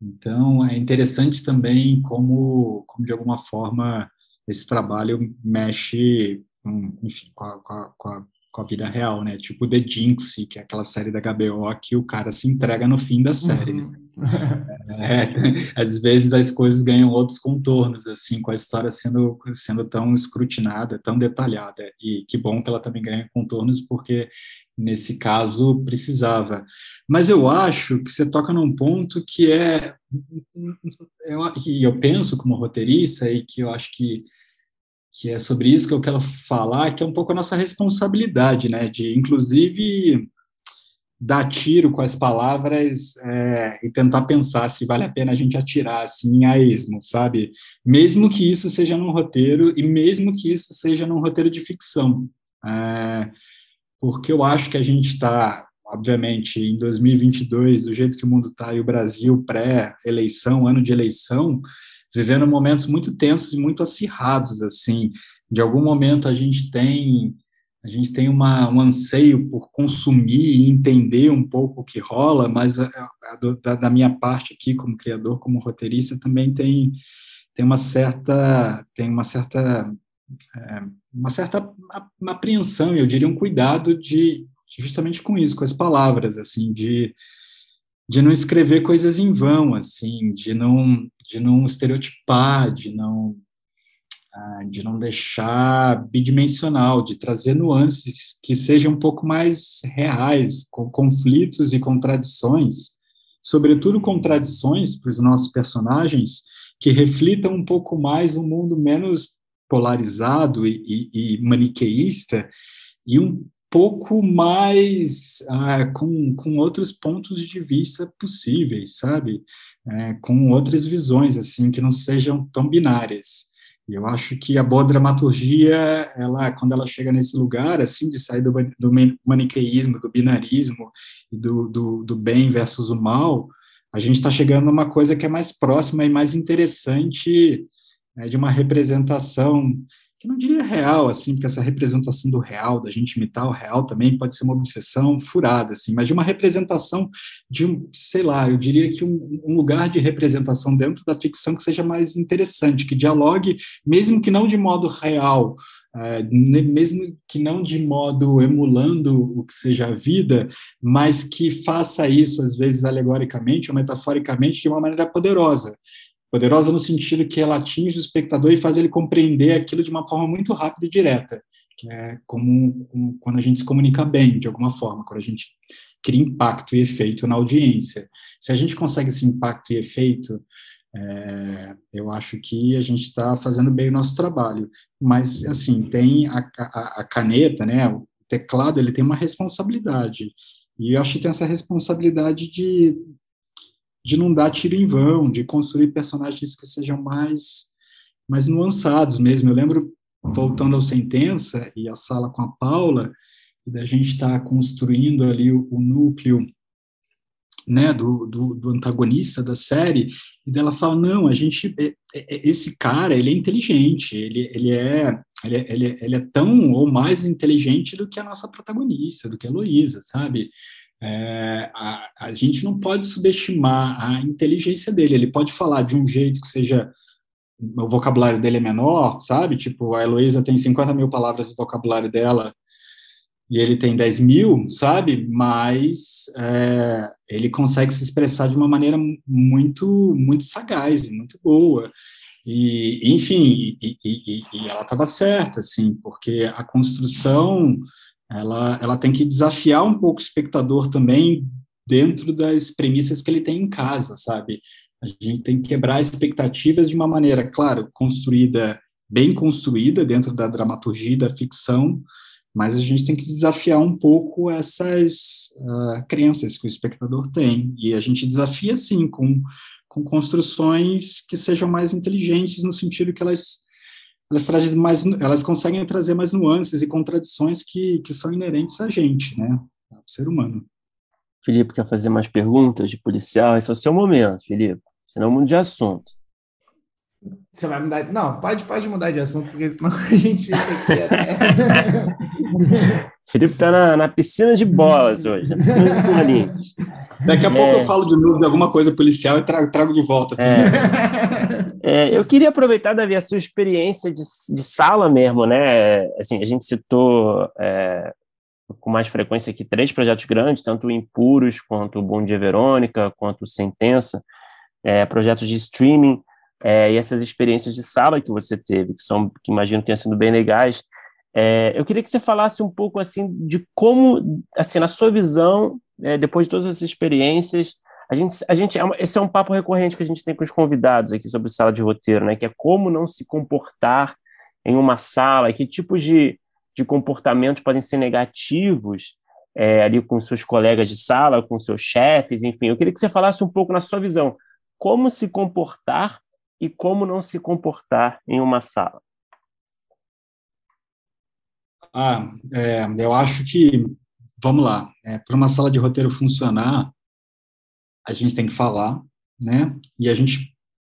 Então, é interessante também como, como de alguma forma, esse trabalho mexe com, enfim, com a, com, a, com, a, com a, vida real, né? Tipo The Jinx, que é aquela série da HBO que o cara se entrega no fim da série. Uhum. É, às vezes as coisas ganham outros contornos, assim, com a história sendo, sendo tão escrutinada, tão detalhada. E que bom que ela também ganha contornos, porque nesse caso precisava. Mas eu acho que você toca num ponto que é, eu, e eu penso como roteirista e que eu acho que que é sobre isso que eu quero falar, que é um pouco a nossa responsabilidade, né, de inclusive dar tiro com as palavras é, e tentar pensar se vale a pena a gente atirar assim a esmo, sabe? Mesmo que isso seja num roteiro e mesmo que isso seja num roteiro de ficção, é, porque eu acho que a gente está, obviamente, em 2022, do jeito que o mundo está e o Brasil pré-eleição, ano de eleição, vivendo momentos muito tensos e muito acirrados, assim. De algum momento a gente tem a gente tem uma, um anseio por consumir e entender um pouco o que rola, mas a, a, da, da, minha parte aqui, como criador, como roteirista, também tem, tem uma certa tem uma certa é, uma certa apreensão, eu diria um cuidado de, justamente com isso, com as palavras, assim, de de não escrever coisas em vão, assim, de não de não estereotipar, de não de não deixar bidimensional, de trazer nuances que sejam um pouco mais reais, com conflitos e contradições, sobretudo contradições para os nossos personagens que reflitam um pouco mais um mundo menos polarizado e, e, e maniqueísta e um pouco mais ah, com, com outros pontos de vista possíveis, sabe? É, com outras visões, assim, que não sejam tão binárias. E eu acho que a boa dramaturgia, ela, quando ela chega nesse lugar, assim, de sair do, do maniqueísmo, do binarismo, do, do, do bem versus o mal, a gente está chegando a uma coisa que é mais próxima e mais interessante né, de uma representação que não diria real, assim, porque essa representação do real, da gente imitar o real também pode ser uma obsessão furada, assim, mas de uma representação de um, sei lá, eu diria que um, um, lugar de representação dentro da ficção que seja mais interessante, que dialogue, mesmo que não de modo real, é, mesmo que não de modo emulando o que seja a vida, mas que faça isso, às vezes alegoricamente ou metaforicamente, de uma maneira poderosa. Poderosa no sentido que ela atinge o espectador e faz ele compreender aquilo de uma forma muito rápida e direta, que é como, como quando a gente se comunica bem, de alguma forma, quando a gente cria impacto e efeito na audiência. Se a gente consegue esse impacto e efeito, é, eu acho que a gente está fazendo bem o nosso trabalho. Mas, assim, tem a, a, a, caneta, né, o teclado, ele tem uma responsabilidade. E eu acho que tem essa responsabilidade de de não dar tiro em vão, de construir personagens que sejam mais, mais nuançados mesmo. Eu lembro, voltando ao Sentença e a sala com a Paula, da gente estar tá construindo ali o, o núcleo né, do, do, do, antagonista da série, e dela fala, não, a gente, é, é, é, esse cara, ele é inteligente, ele, ele, é, ele, é, ele, é, ele é tão ou mais inteligente do que a nossa protagonista, do que a Heloísa, sabe? É, a, a gente não pode subestimar a inteligência dele. Ele pode falar de um jeito que seja. O vocabulário dele é menor, sabe? Tipo, a Heloísa tem 50 mil palavras no vocabulário dela e ele tem 10 mil, sabe? Mas é, ele consegue se expressar de uma maneira muito, muito sagaz e muito boa. E, enfim, e, e, e ela estava certa, assim, porque a construção ela, ela tem que desafiar um pouco o espectador também dentro das premissas que ele tem em casa, sabe? A gente tem que quebrar expectativas de uma maneira, claro, construída, bem construída dentro da dramaturgia da ficção, mas a gente tem que desafiar um pouco essas uh, crenças que o espectador tem. E a gente desafia, sim, com, com construções que sejam mais inteligentes, no sentido que elas elas trazem mais, elas conseguem trazer mais nuances e contradições que, que são inerentes a gente, né, ao ser humano.
Felipe quer fazer mais perguntas de policial? Esse é o seu momento, Felipe. Senão muda de assunto.
Você vai mudar? Não, pode, pode mudar de assunto, porque senão a gente fica aqui até.
Felipe está na, na, piscina de bolas hoje, na piscina de bolinhos.
Daqui a é... pouco eu falo de novo de alguma coisa policial e trago, trago de volta.
É... é, eu queria aproveitar, Davi, a sua experiência de, de sala mesmo, né? Assim, a gente citou é, com mais frequência aqui três projetos grandes, tanto o Impuros, quanto o Bom Dia Verônica, quanto o Sentença, é, projetos de streaming, é, e essas experiências de sala que você teve, que são, que imagino tenham sido bem legais. É, eu queria que você falasse um pouco assim de como, assim, na sua visão, é, depois de todas essas experiências, a gente, a gente, é esse é um papo recorrente que a gente tem com os convidados aqui sobre sala de roteiro, né? Que é como não se comportar
em uma sala, que tipos de, de comportamentos podem ser negativos é, ali com seus colegas de sala, com seus chefes, enfim. Eu queria que você falasse um pouco na sua visão, como se comportar e como não se comportar em uma sala.
Ah, é, eu acho que, vamos lá, é, para uma sala de roteiro funcionar, a gente tem que falar, né? E a gente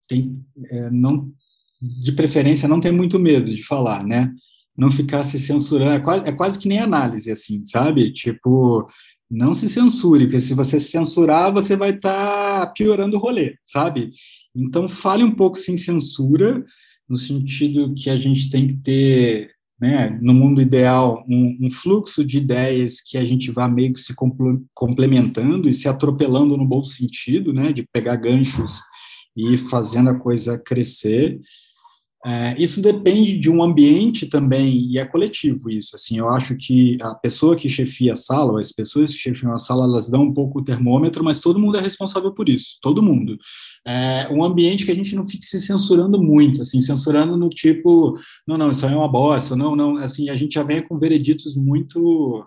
tem, é, não, de preferência, não tem muito medo de falar, né? Não ficar se censurando, é quase, é quase que nem análise, assim, sabe? Tipo, não se censure, porque se você se censurar, você vai estar tá piorando o rolê, sabe? Então, fale um pouco sem censura, no sentido que a gente tem que ter né, no mundo ideal, um, um, fluxo de ideias que a gente vá meio que se complementando e se atropelando no bom sentido, né, de pegar ganchos e ir fazendo a coisa crescer. É, isso depende de um ambiente também, e é coletivo isso, assim, eu acho que a pessoa que chefia a sala, as pessoas que chefiam a sala, elas dão um pouco o termômetro, mas todo mundo é responsável por isso, todo mundo. É um ambiente que a gente não fique se censurando muito, assim, censurando no tipo, não, não, isso aí é uma bosta, não, não, assim, a gente já vem com vereditos muito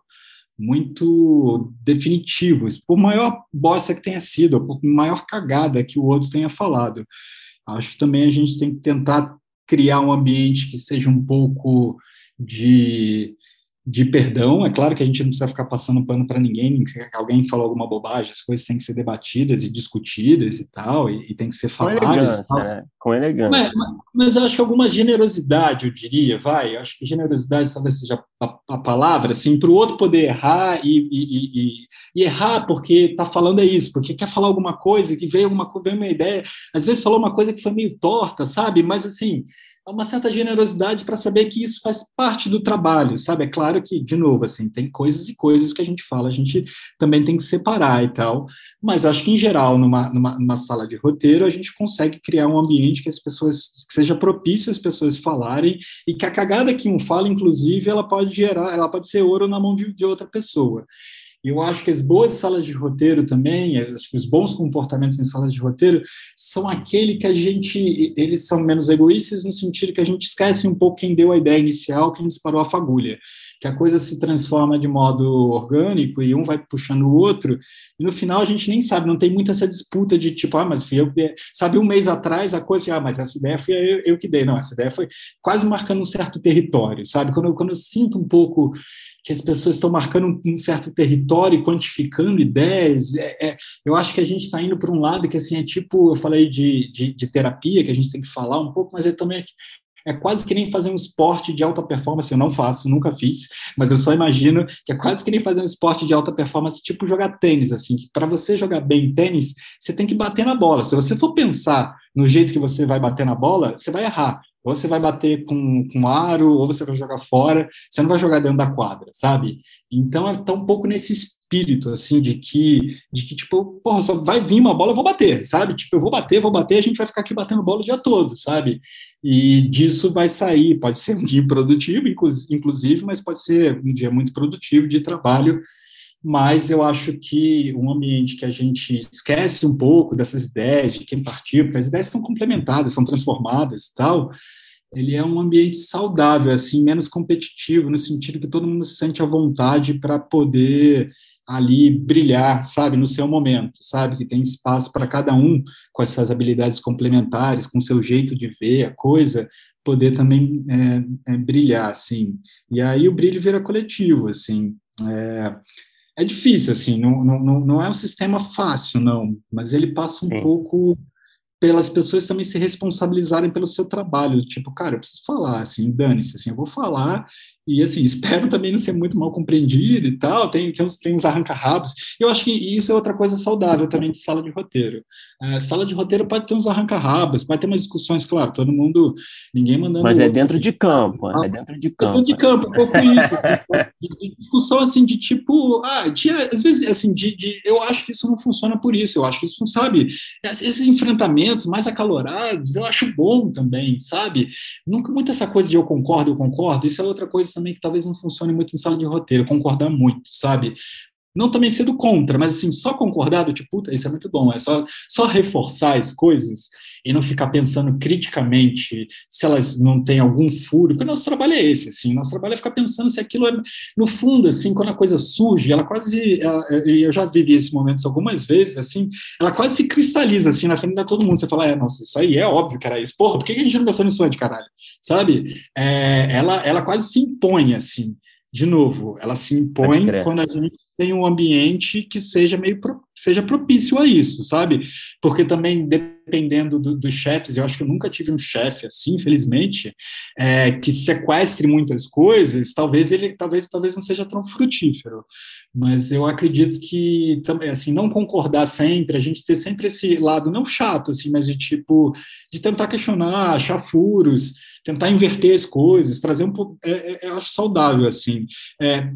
muito definitivos, por maior bosta que tenha sido, por maior cagada que o outro tenha falado. Acho que também a gente tem que tentar criar um ambiente que seja um pouco de de perdão. É claro que a gente não precisa ficar passando pano para ninguém, alguém falou alguma bobagem, as coisas têm que ser debatidas e discutidas e tal, e, e tem que ser faladas.
Com elegância, né? Com elegância.
Mas, mas, mas, eu acho que alguma generosidade, eu diria, vai, eu acho que generosidade talvez seja a, a palavra, assim, para o outro poder errar e, e, e, errar porque está falando é isso, porque quer falar alguma coisa, que veio, uma, veio uma ideia, às vezes falou uma coisa que foi meio torta, sabe? Mas, assim, uma certa generosidade para saber que isso faz parte do trabalho, sabe? É claro que, de novo, assim, tem coisas e coisas que a gente fala, a gente também tem que separar e tal, mas acho que, em geral, numa, numa, numa sala de roteiro, a gente consegue criar um ambiente que as pessoas, que seja propício às pessoas falarem e que a cagada que um fala, inclusive, ela pode gerar, ela pode ser ouro na mão de, de outra pessoa. Eu acho que as boas salas de roteiro também, acho que os bons comportamentos em salas de roteiro são aquele que a gente, eles são menos egoístas no sentido que a gente esquece um pouco quem deu a ideia inicial, quem disparou a fagulha, que a coisa se transforma de modo orgânico e um vai puxando o outro, e no final a gente nem sabe, não tem muita essa disputa de tipo, ah, mas fui eu que sabe, um mês atrás a coisa, ah, mas essa ideia foi eu, eu que dei, não, essa ideia foi quase marcando um certo território, sabe, quando eu, quando eu sinto um pouco que as pessoas estão marcando um certo território e quantificando ideias. É, é, eu acho que a gente está indo para um lado que assim é tipo, eu falei de, de, de, terapia, que a gente tem que falar um pouco, mas é também é quase que nem fazer um esporte de alta performance. Eu não faço, nunca fiz, mas eu só imagino que é quase que nem fazer um esporte de alta performance, tipo jogar tênis, assim. Para você jogar bem tênis, você tem que bater na bola. Se você for pensar no jeito que você vai bater na bola, você vai errar. Ou você vai bater com, com aro, ou você vai jogar fora, você não vai jogar dentro da quadra, sabe? Então, é um pouco nesse espírito, assim, de que, de que tipo, só vai vir uma bola, eu vou bater, sabe? Tipo, eu vou bater, vou bater, a gente vai ficar aqui batendo bola o dia todo, sabe? E disso vai sair, pode ser um dia produtivo, inclusive, mas pode ser um dia muito produtivo de trabalho, mas eu acho que um ambiente que a gente esquece um pouco dessas ideias, de quem partiu, porque as ideias são complementadas, são transformadas e tal, ele é um ambiente saudável, assim, menos competitivo, no sentido que todo mundo se sente à vontade para poder ali brilhar, sabe, no seu momento, sabe, que tem espaço para cada um com as suas habilidades complementares, com o seu jeito de ver a coisa, poder também é, é, brilhar, assim. E aí o brilho vira coletivo, assim. É, é difícil, assim, não, não, não é um sistema fácil, não, mas ele passa um Sim. pouco pelas pessoas também se responsabilizarem pelo seu trabalho. Tipo, cara, eu preciso falar, assim, dane-se, assim, eu vou falar e, assim, espero também não ser muito mal compreendido e tal, tem, tem uns, tem uns arranca-rabos. Eu acho que isso é outra coisa saudável também de sala de roteiro. É, sala de roteiro pode ter uns arranca-rabos, pode ter umas discussões, claro, todo mundo, ninguém mandando...
Mas é dentro de campo, é dentro de campo. É
dentro de campo, um pouco isso. Assim, discussão, assim, de tipo, ah, de, às vezes, assim, de, de, eu acho que isso não funciona por isso, eu acho que isso não, sabe, esses enfrentamentos mais acalorados, eu acho bom também, sabe? Nunca muito essa coisa de eu concordo, eu concordo, isso é outra coisa também que talvez não funcione muito em sala de roteiro, concordar muito, sabe? não também sendo contra, mas assim, só concordar do tipo, puta, isso é muito bom, é só, só reforçar as coisas e não ficar pensando criticamente se elas não têm algum furo, porque o nosso trabalho é esse, assim, nosso trabalho é ficar pensando se aquilo é, no fundo, assim, quando a coisa surge, ela quase, ela, eu já vivi esses momentos algumas vezes, assim, ela quase se cristaliza, assim, na frente de todo mundo, você fala, é, nossa, isso aí é óbvio que era isso, porra, por que a gente não pensou nisso antes, caralho, sabe? É, ela, ela quase se impõe, assim, de novo, ela se impõe quando a gente tem um ambiente que seja meio pro, seja propício a isso, sabe? Porque também dependendo dos do chefes, eu acho que eu nunca tive um chefe assim, infelizmente, é, que sequestre muitas coisas. Talvez ele, talvez, talvez não seja tão frutífero. Mas eu acredito que também, assim, não concordar sempre, a gente ter sempre esse lado não chato, assim, mas de tipo de tentar questionar, achar furos tentar inverter as coisas, trazer um pouco, é, é, eu acho saudável, assim, é,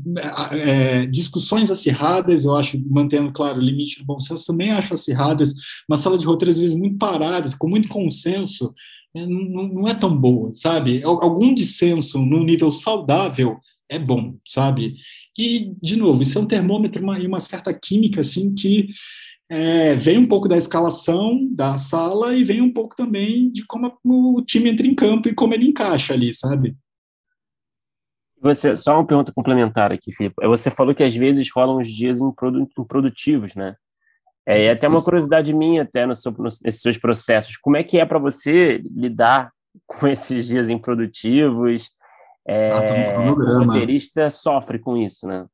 é, discussões acirradas, eu acho, mantendo, claro, o limite do bom senso, também acho acirradas, uma sala de roteiro, às vezes, muito paradas, com muito consenso, é, não, não é tão boa, sabe? Algum dissenso no nível saudável é bom, sabe? E, de novo, isso é um termômetro e uma certa química, assim, que é, vem um pouco da escalação da sala e vem um pouco também de como o time entra em campo e como ele encaixa ali, sabe?
Você, só uma pergunta complementar aqui, Filipe. É, você falou que às vezes rolam os dias improdutivos, né? É, e até uma curiosidade minha, até no seu, nesses seus processos. Como é que é para você lidar com esses dias improdutivos? É, ah, um o roteirista sofre com isso, né?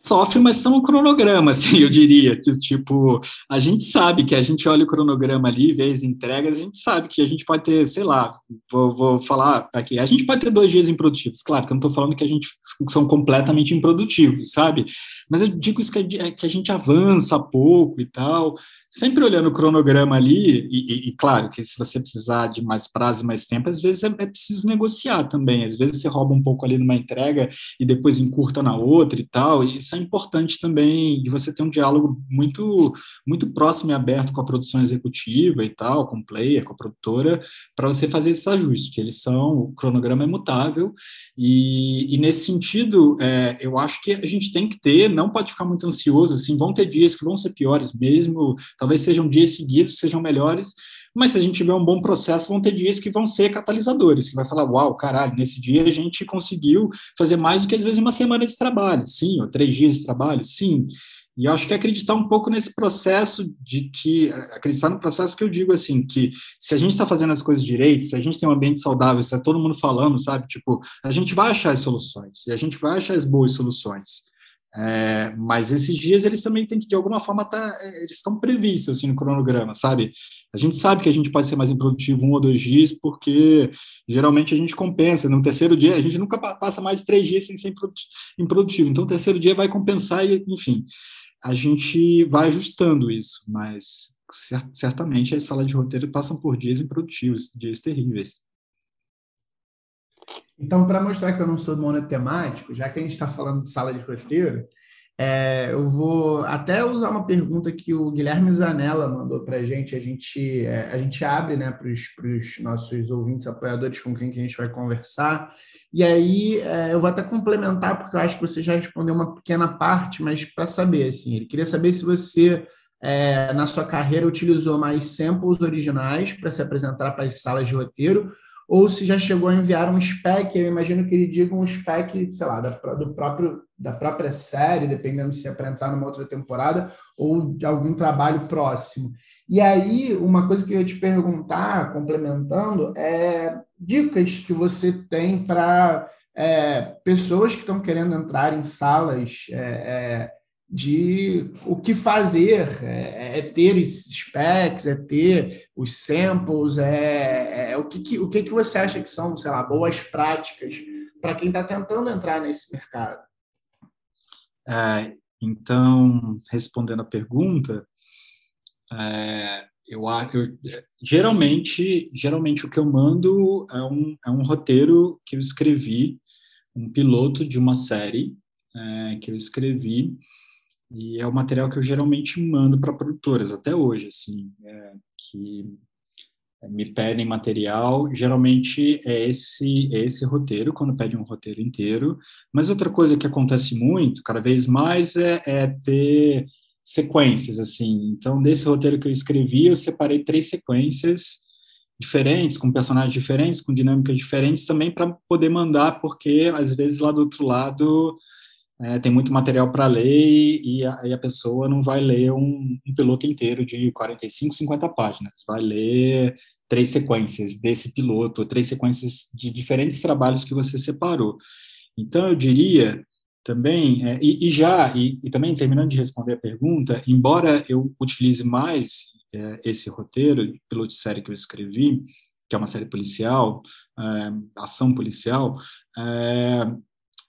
Sofre, mas são um cronograma, assim, eu diria. Tipo, a gente sabe que a gente olha o cronograma ali, vê as entregas, a gente sabe que a gente pode ter, sei lá, vou, vou falar aqui, a gente pode ter dois dias improdutivos. Claro que eu não estou falando que a gente são completamente improdutivos, sabe? Mas eu digo isso que a, que a gente avança pouco e tal, sempre olhando o cronograma ali, e, e, e, claro que se você precisar de mais prazo e mais tempo, às vezes é, é, preciso negociar também. Às vezes você rouba um pouco ali numa entrega e depois encurta na outra e tal. Isso é importante também de você ter um diálogo muito, muito próximo e aberto com a produção executiva e tal, com o player, com a produtora, para você fazer esses ajustes, que eles são, o cronograma é mutável, e, e nesse sentido, é, eu acho que a gente tem que ter, não pode ficar muito ansioso, assim, vão ter dias que vão ser piores mesmo, talvez sejam dias seguidos, sejam melhores, mas se a gente tiver um bom processo, vão ter dias que vão ser catalisadores, que vai falar, uau, caralho, nesse dia a gente conseguiu fazer mais do que às vezes uma semana de trabalho, sim, ou três dias de trabalho, sim. E eu acho que acreditar um pouco nesse processo de que, acreditar no processo que eu digo assim, que se a gente está fazendo as coisas direito, se a gente tem um ambiente saudável, se é todo mundo falando, sabe, tipo, a gente vai achar as soluções, e a gente vai achar as boas soluções. É, mas esses dias eles também têm que, de alguma forma, tá, é, eles estão previstos assim, no cronograma, sabe? A gente sabe que a gente pode ser mais improdutivo um ou dois dias, porque geralmente a gente compensa. No terceiro dia, a gente nunca passa mais três dias sem ser improdutivo. Então, o terceiro dia vai compensar e, enfim, a gente vai ajustando isso. Mas certamente as salas de roteiro passam por dias improdutivos, dias terríveis.
Então, para mostrar que eu não sou monotemático, já que a gente está falando de sala de roteiro, é, eu vou até usar uma pergunta que o Guilherme Zanella mandou para a gente. A gente, é, a gente abre né, para os nossos ouvintes, apoiadores com quem que a gente vai conversar. E aí é, eu vou até complementar, porque eu acho que você já respondeu uma pequena parte, mas para saber, assim, ele queria saber se você, é, na sua carreira, utilizou mais samples originais para se apresentar para as salas de roteiro ou se já chegou a enviar um spec, eu imagino que ele diga um spec, sei lá, da, do próprio, da própria série, dependendo se é para entrar numa outra temporada, ou de algum trabalho próximo. E aí, uma coisa que eu ia te perguntar, complementando, é dicas que você tem para é, pessoas que estão querendo entrar em salas é, é, de o que fazer, é, é, ter esses specs, é ter os samples, é, é o, que, que, o que, que você acha que são, sei lá, boas práticas para quem está tentando entrar nesse mercado?
É, então, respondendo a pergunta, é, eu, eu, geralmente, geralmente o que eu mando é um, é um roteiro que eu escrevi, um piloto de uma série é, que eu escrevi e é o material que eu geralmente mando para produtoras até hoje, assim, é, que me pedem material, geralmente é esse, é esse roteiro, quando pedem um roteiro inteiro. Mas outra coisa que acontece muito, cada vez mais, é, é ter sequências, assim. Então, desse roteiro que eu escrevi, eu separei três sequências diferentes, com personagens diferentes, com dinâmicas diferentes, também para poder mandar, porque às vezes lá do outro lado é, tem muito material para ler e a, e a, pessoa não vai ler um, um, piloto inteiro de 45, 50 páginas, vai ler três sequências desse piloto, três sequências de diferentes trabalhos que você separou. Então, eu diria também, é, e, e, já, e, e, também terminando de responder a pergunta, embora eu utilize mais é, esse roteiro, piloto de série que eu escrevi, que é uma série policial, é, ação policial, é,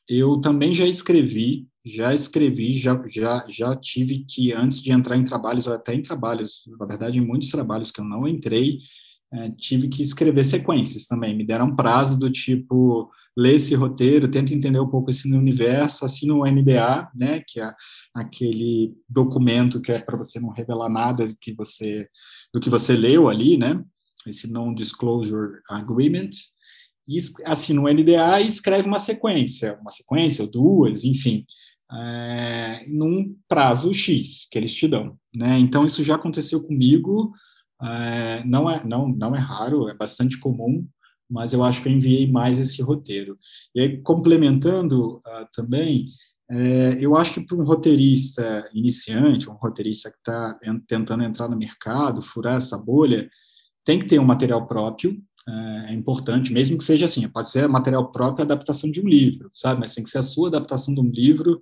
eu também já escrevi, já escrevi, já, já, já tive que, antes de entrar em trabalhos, ou até em trabalhos, na verdade, em muitos trabalhos que eu não entrei, é, tive que escrever sequências também. Me deram prazo do tipo, lê esse roteiro, tenta entender um pouco esse universo, assina o NDA, né, que é aquele documento que é para você não revelar nada do que você, do que você leu ali, né, esse Non-Disclosure Agreement, assina o NDA e escreve uma sequência, uma sequência ou duas, enfim, é, num prazo X que eles te dão. Né? Então, isso já aconteceu comigo, é, não, é, não, não é raro, é bastante comum, mas eu acho que eu enviei mais esse roteiro. E aí, complementando uh, também, é, eu acho que para um roteirista iniciante, um roteirista que está tentando entrar no mercado, furar essa bolha, tem que ter um material próprio, é, é importante, mesmo que seja assim, pode ser material próprio adaptação de um livro, sabe? Mas tem que ser a sua adaptação de um livro.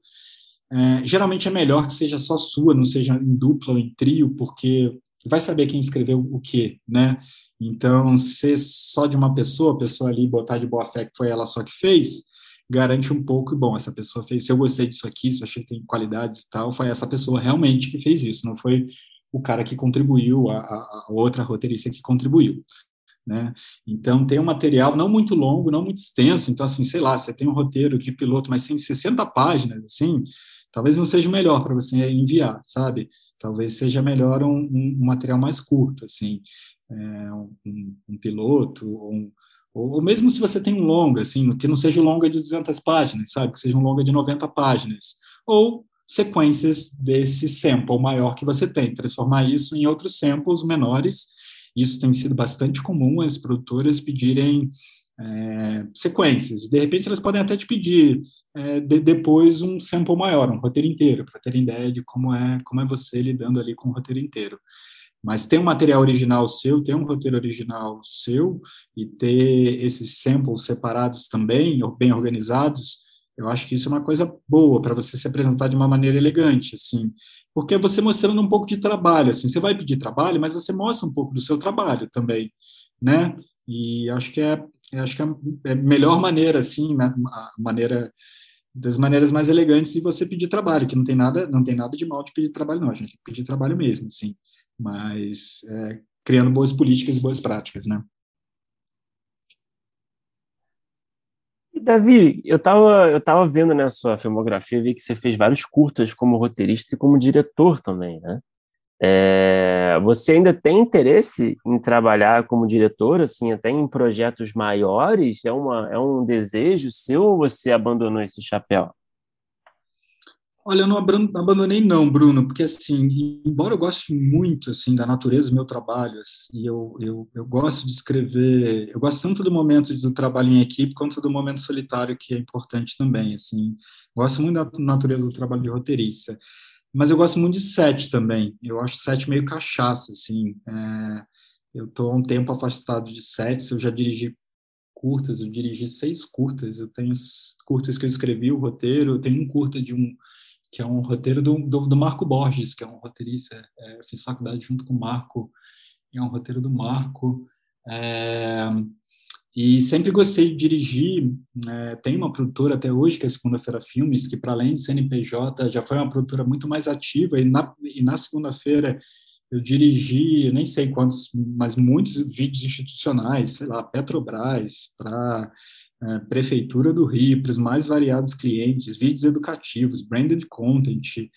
É, geralmente é melhor que seja só sua, não seja em dupla ou em trio, porque vai saber quem escreveu o quê, né? Então, ser só de uma pessoa, a pessoa ali botar de boa fé que foi ela só que fez, garante um pouco, bom, essa pessoa fez, se eu gostei disso aqui, se eu achei que tem qualidades e tal, foi essa pessoa realmente que fez isso, não foi o cara que contribuiu, a, a outra roteirista que contribuiu. Né? Então, tem um material não muito longo, não muito extenso, então, assim, sei lá, você tem um roteiro de piloto, mas tem 60 páginas, assim, talvez não seja melhor para você enviar, sabe? Talvez seja melhor um, um, um material mais curto, assim, é, um, um, piloto, ou, ou, mesmo se você tem um longa, assim, que não seja um longa de 200 páginas, sabe? Que seja um longa de 90 páginas. Ou sequências desse sample maior que você tem, transformar isso em outros samples menores. Isso tem sido bastante comum as produtoras pedirem é, sequências. De repente, elas podem até te pedir é, de, depois um sample maior, um roteiro inteiro, para terem ideia de como é, como é você lidando ali com o roteiro inteiro. Mas ter um material original seu, ter um roteiro original seu e ter esses samples separados também, ou bem organizados, eu acho que isso é uma coisa boa para você se apresentar de uma maneira elegante, assim, porque você mostrando um pouco de trabalho, assim, você vai pedir trabalho, mas você mostra um pouco do seu trabalho também, né? E acho que é, acho que é a melhor maneira, assim, né? a maneira das maneiras mais elegantes de você pedir trabalho, que não tem nada, não tem nada de mal de pedir trabalho, não, a gente pedir trabalho mesmo, assim mas é, criando boas políticas e boas práticas, né?
Davi, eu estava eu tava vendo na sua filmografia, vi que você fez vários curtas como roteirista e como diretor também, né? É, você ainda tem interesse em trabalhar como diretor, assim, até em projetos maiores? É, uma, é um desejo seu ou você abandonou esse chapéu?
Olha, eu não abandonei não, Bruno, porque assim, embora eu goste muito assim da natureza do meu trabalho, assim, eu, eu, eu gosto de escrever, eu gosto tanto do momento do trabalho em equipe quanto do momento solitário, que é importante também, assim. Gosto muito da natureza do trabalho de roteirista, mas eu gosto muito de set também. Eu acho set meio cachaça, assim. É, eu estou há um tempo afastado de sets, eu já dirigi curtas, eu dirigi seis curtas, eu tenho curtas que eu escrevi o roteiro, eu tenho um curta de um que é um roteiro do, do, do Marco Borges, que é um roteirista. É, fiz faculdade junto com o Marco, e é um roteiro do Marco. É, e sempre gostei de dirigir. É, tem uma produtora até hoje, que é Segunda-feira Filmes, que, para além de CNPJ, já foi uma produtora muito mais ativa. E na, e na segunda-feira eu dirigi, nem sei quantos, mas muitos vídeos institucionais, sei lá, Petrobras, para é, Prefeitura do Rio, para os mais variados clientes, vídeos educativos, branded content,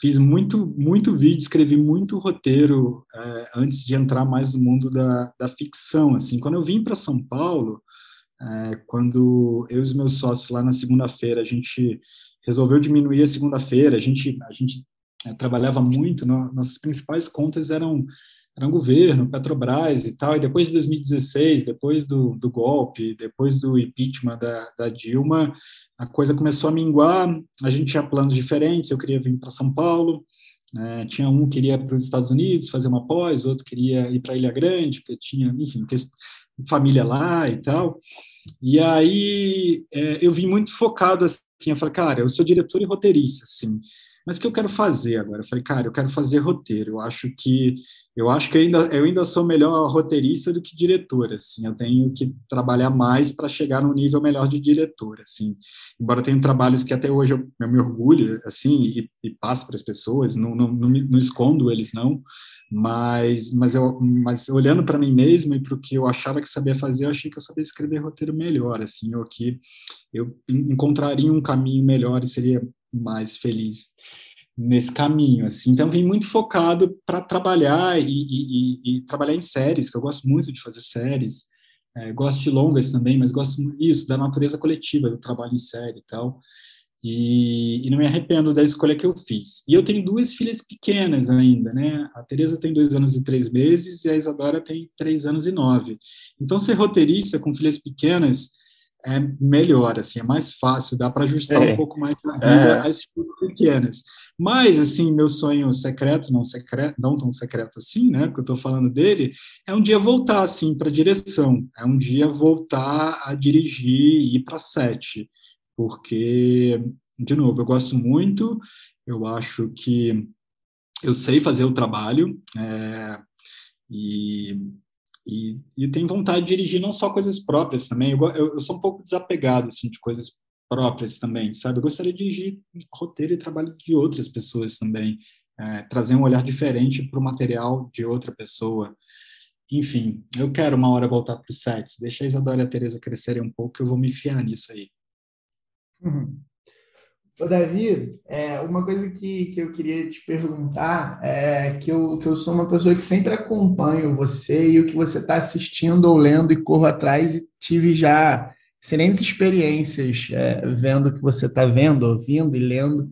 fiz muito, muito vídeo, escrevi muito roteiro é, antes de entrar mais no mundo da, da ficção. Assim, quando eu vim para São Paulo, é, quando eu e os meus sócios lá na segunda-feira, a gente resolveu diminuir a segunda-feira, a gente, a gente é, trabalhava muito, no, nossas principais contas eram, eram governo, Petrobras e tal, e depois de 2016, depois do, do golpe, depois do impeachment da, da Dilma, a coisa começou a minguar, a gente tinha planos diferentes, eu queria vir para São Paulo, é, tinha um que queria para os Estados Unidos fazer uma pós, outro queria ir para Ilha Grande, porque tinha, enfim, família lá e tal. E aí é, eu vim muito focado assim, eu falei, cara, eu sou diretor e roteirista, assim, mas o que eu quero fazer agora? Eu falei, cara, eu quero fazer roteiro. Eu acho que eu acho que ainda, eu ainda sou melhor roteirista do que diretor, assim. Eu tenho que trabalhar mais para chegar no nível melhor de diretor, assim. Embora eu tenha trabalhos que até hoje eu, eu me orgulho, assim, e, e passo para as pessoas, não, não, não, não escondo eles, não mas mas eu mas olhando para mim mesmo e para o que eu achava que sabia fazer eu achei que eu sabia escrever roteiro melhor assim ou que eu encontraria um caminho melhor e seria mais feliz nesse caminho assim então vim muito focado para trabalhar e, e, e, trabalhar em séries que eu gosto muito de fazer séries é, gosto de longas também mas gosto isso da natureza coletiva do trabalho em série e tal e, e, não me arrependo da escolha que eu fiz. E eu tenho duas filhas pequenas ainda, né? A Teresa tem dois anos e três meses e a Isadora tem três anos e nove. Então, ser roteirista com filhas pequenas é melhor, assim, é mais fácil, dá para ajustar é. um pouco mais a vida é. às filhas pequenas. Mas, assim, meu sonho secreto, não secreto, não tão secreto assim, né? Porque eu estou falando dele, é um dia voltar, assim, para direção. É um dia voltar a dirigir e ir para sete porque, de novo, eu gosto muito, eu acho que eu sei fazer o trabalho é, e, e, e tenho vontade de dirigir não só coisas próprias também, eu, eu, eu sou um pouco desapegado assim, de coisas próprias também, sabe? Eu gostaria de dirigir roteiro e trabalho de outras pessoas também, é, trazer um olhar diferente para o material de outra pessoa. Enfim, eu quero uma hora voltar para os sets. Deixa a Isadora e a Tereza crescerem um pouco, eu vou me enfiar nisso aí.
Uhum. Ô, Davi, é, uma coisa que, que eu queria te perguntar é que eu, que eu sou uma pessoa que sempre acompanho você e o que você está assistindo ou lendo e corro atrás e tive já excelentes experiências é, vendo o que você está vendo, ouvindo e lendo.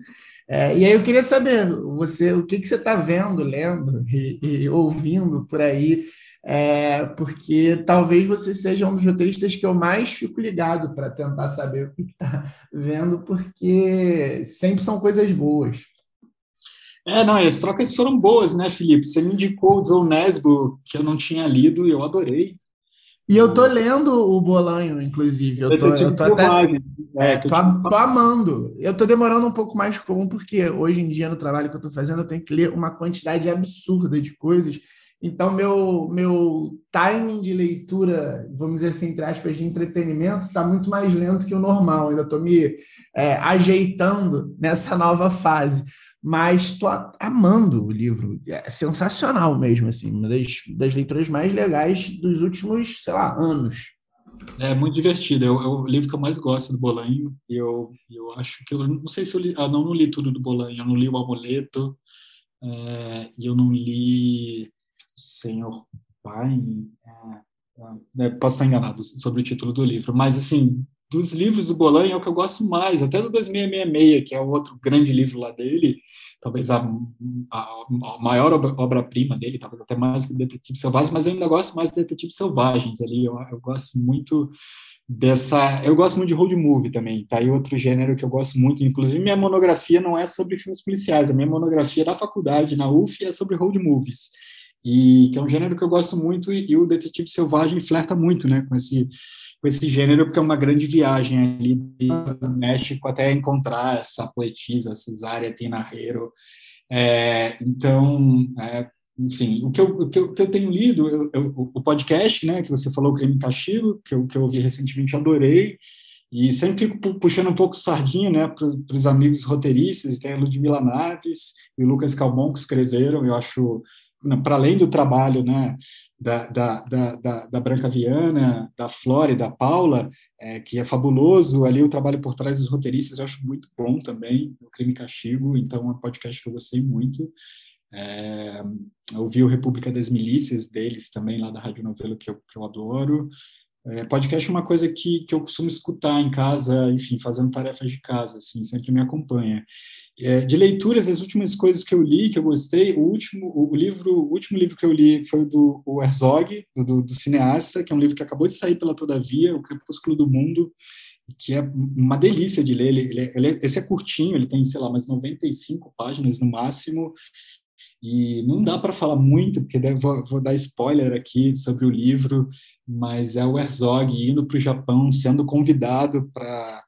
É, e aí eu queria saber, você, o que, que você está vendo, lendo e, e ouvindo por aí é, porque talvez você seja um dos roteiristas que eu mais fico ligado para tentar saber o que está vendo, porque sempre são coisas boas.
É, não, as trocas foram boas, né, Felipe? Você me indicou o Joe Nesbo, que eu não tinha lido e eu adorei.
E eu tô lendo o Bolanho, inclusive. Eu tô, eu tô até. É, tô, tô, amando. Eu tô demorando um pouco mais comum, porque hoje em dia, no trabalho que eu tô fazendo, eu tenho que ler uma quantidade absurda de coisas então, meu, meu timing de leitura, vamos dizer assim, entre aspas, de entretenimento, está muito mais lento que o normal. Ainda estou me é, ajeitando nessa nova fase. Mas estou amando o livro. É sensacional mesmo, assim, uma das, das leituras mais legais dos últimos, sei lá, anos.
É muito divertido. É o, é o, livro que eu mais gosto do Bolanho. E eu, eu acho que eu não sei se eu li. Ah, não, não li tudo do Bolanho. Eu não li o Amuleto. É, e eu não li Senhor Pai. É, é, posso estar enganado sobre o título do livro, mas assim, dos livros do Bolan é o que eu gosto mais, até do 2666, que é o outro grande livro lá dele, talvez a, a, a maior obra-prima dele, talvez até mais que Detetive Selvagem, mas eu ainda gosto mais do Detetive Selvagens ali, eu, eu gosto muito dessa. Eu gosto muito de road movie também, tá? E outro gênero que eu gosto muito, inclusive minha monografia não é sobre filmes policiais, a minha monografia da faculdade, na UF, é sobre road movies e que é um gênero que eu gosto muito e, e o Detetive Selvagem flerta muito, né, com esse com esse gênero porque é uma grande viagem ali do México até encontrar essa poetisa Cesária Tinarreiro. É, então, é, enfim, o que eu, o que eu, o que eu tenho lido, eu, eu, o podcast, né, que você falou, Crime Castigo, que eu, que eu ouvi recentemente, adorei, e sempre fico puxando um pouco sardinha né, para os amigos roteiristas, tem a Ludmila Naves e o Lucas Calmon que escreveram, eu acho para além do trabalho né, da, da, da, da, Branca Viana, da Flora e da Paula, é, que é fabuloso, ali o trabalho por trás dos roteiristas eu acho muito bom também, o Crime e Castigo, então é um podcast que eu gostei muito. É, eu ouvi o República das Milícias deles também, lá da Rádio Novelo, que eu, que eu adoro. É, podcast é uma coisa que, que eu costumo escutar em casa, enfim, fazendo tarefas de casa, assim, sempre me acompanha. É, de leituras, as últimas coisas que eu li, que eu gostei, o último, o, livro, o último livro que eu li foi do o Herzog, do, do, cineasta, que é um livro que acabou de sair pela Todavia, O Crepúsculo do Mundo, que é uma delícia de ler. Ele, ele, ele, esse é curtinho, ele tem, sei lá, umas 95 páginas no máximo, e não dá para falar muito, porque vou, vou, dar spoiler aqui sobre o livro, mas é o Herzog indo para o Japão, sendo convidado para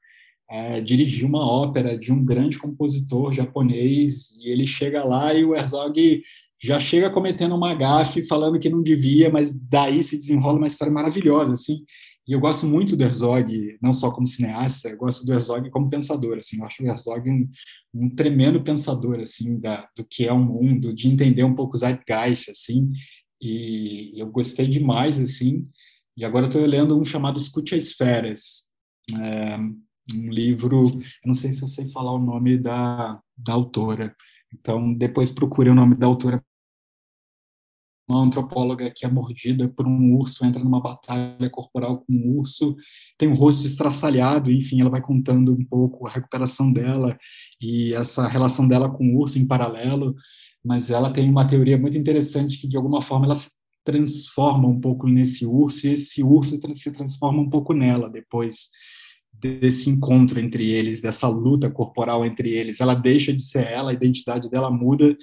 é, dirigir uma ópera de um grande compositor japonês, e ele chega lá e o Herzog já chega cometendo uma gafe, falando que não devia, mas daí se desenrola uma história maravilhosa, assim. E eu gosto muito do Herzog, não só como cineasta, eu gosto do Herzog como pensador, assim. Eu acho o Herzog um, um tremendo pensador, assim, da, do que é o mundo, de entender um pouco o zeitgeist, assim. E eu gostei demais, assim. E agora estou lendo um chamado Escute as Feras, é, um livro, não sei se eu sei falar o nome da, da autora, então depois procure o nome da autora. Uma antropóloga que é mordida por um urso, entra numa batalha corporal com um urso, tem um rosto estraçalhado, enfim, ela vai contando um pouco a recuperação dela e essa relação dela com o urso em paralelo, mas ela tem uma teoria muito interessante que, de alguma forma, ela se transforma um pouco nesse urso e esse urso se transforma um pouco nela depois desse encontro entre eles, dessa luta corporal entre eles. Ela deixa de ser ela, a identidade dela muda.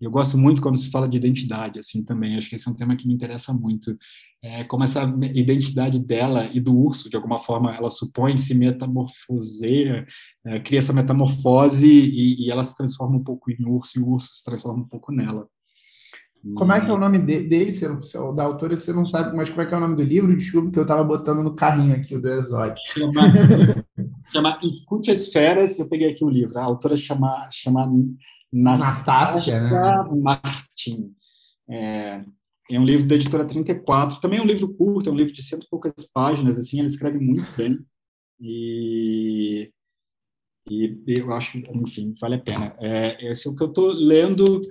E eu gosto muito quando se fala de identidade, assim, também. Acho que esse é um tema que me interessa muito. É, como essa identidade dela e do urso, de alguma forma, ela supõe se metamorfoseia, é, cria essa metamorfose e, e ela se transforma um pouco em urso e o urso se transforma um pouco nela.
Como é que é o nome de, dele? Você não, da autora você não sabe, mas como é que é o nome do livro? Desculpa que eu estava botando no carrinho aqui o do Exódio.
Chama, chama Escute as Feras, eu peguei aqui o livro. A autora chama, chama Natácia né? Martin. É, é um livro da editora 34. Também é um livro curto, é um livro de cento e poucas páginas. Assim, ela escreve muito bem. E, e eu acho, enfim, vale a pena. É, esse é o que eu estou lendo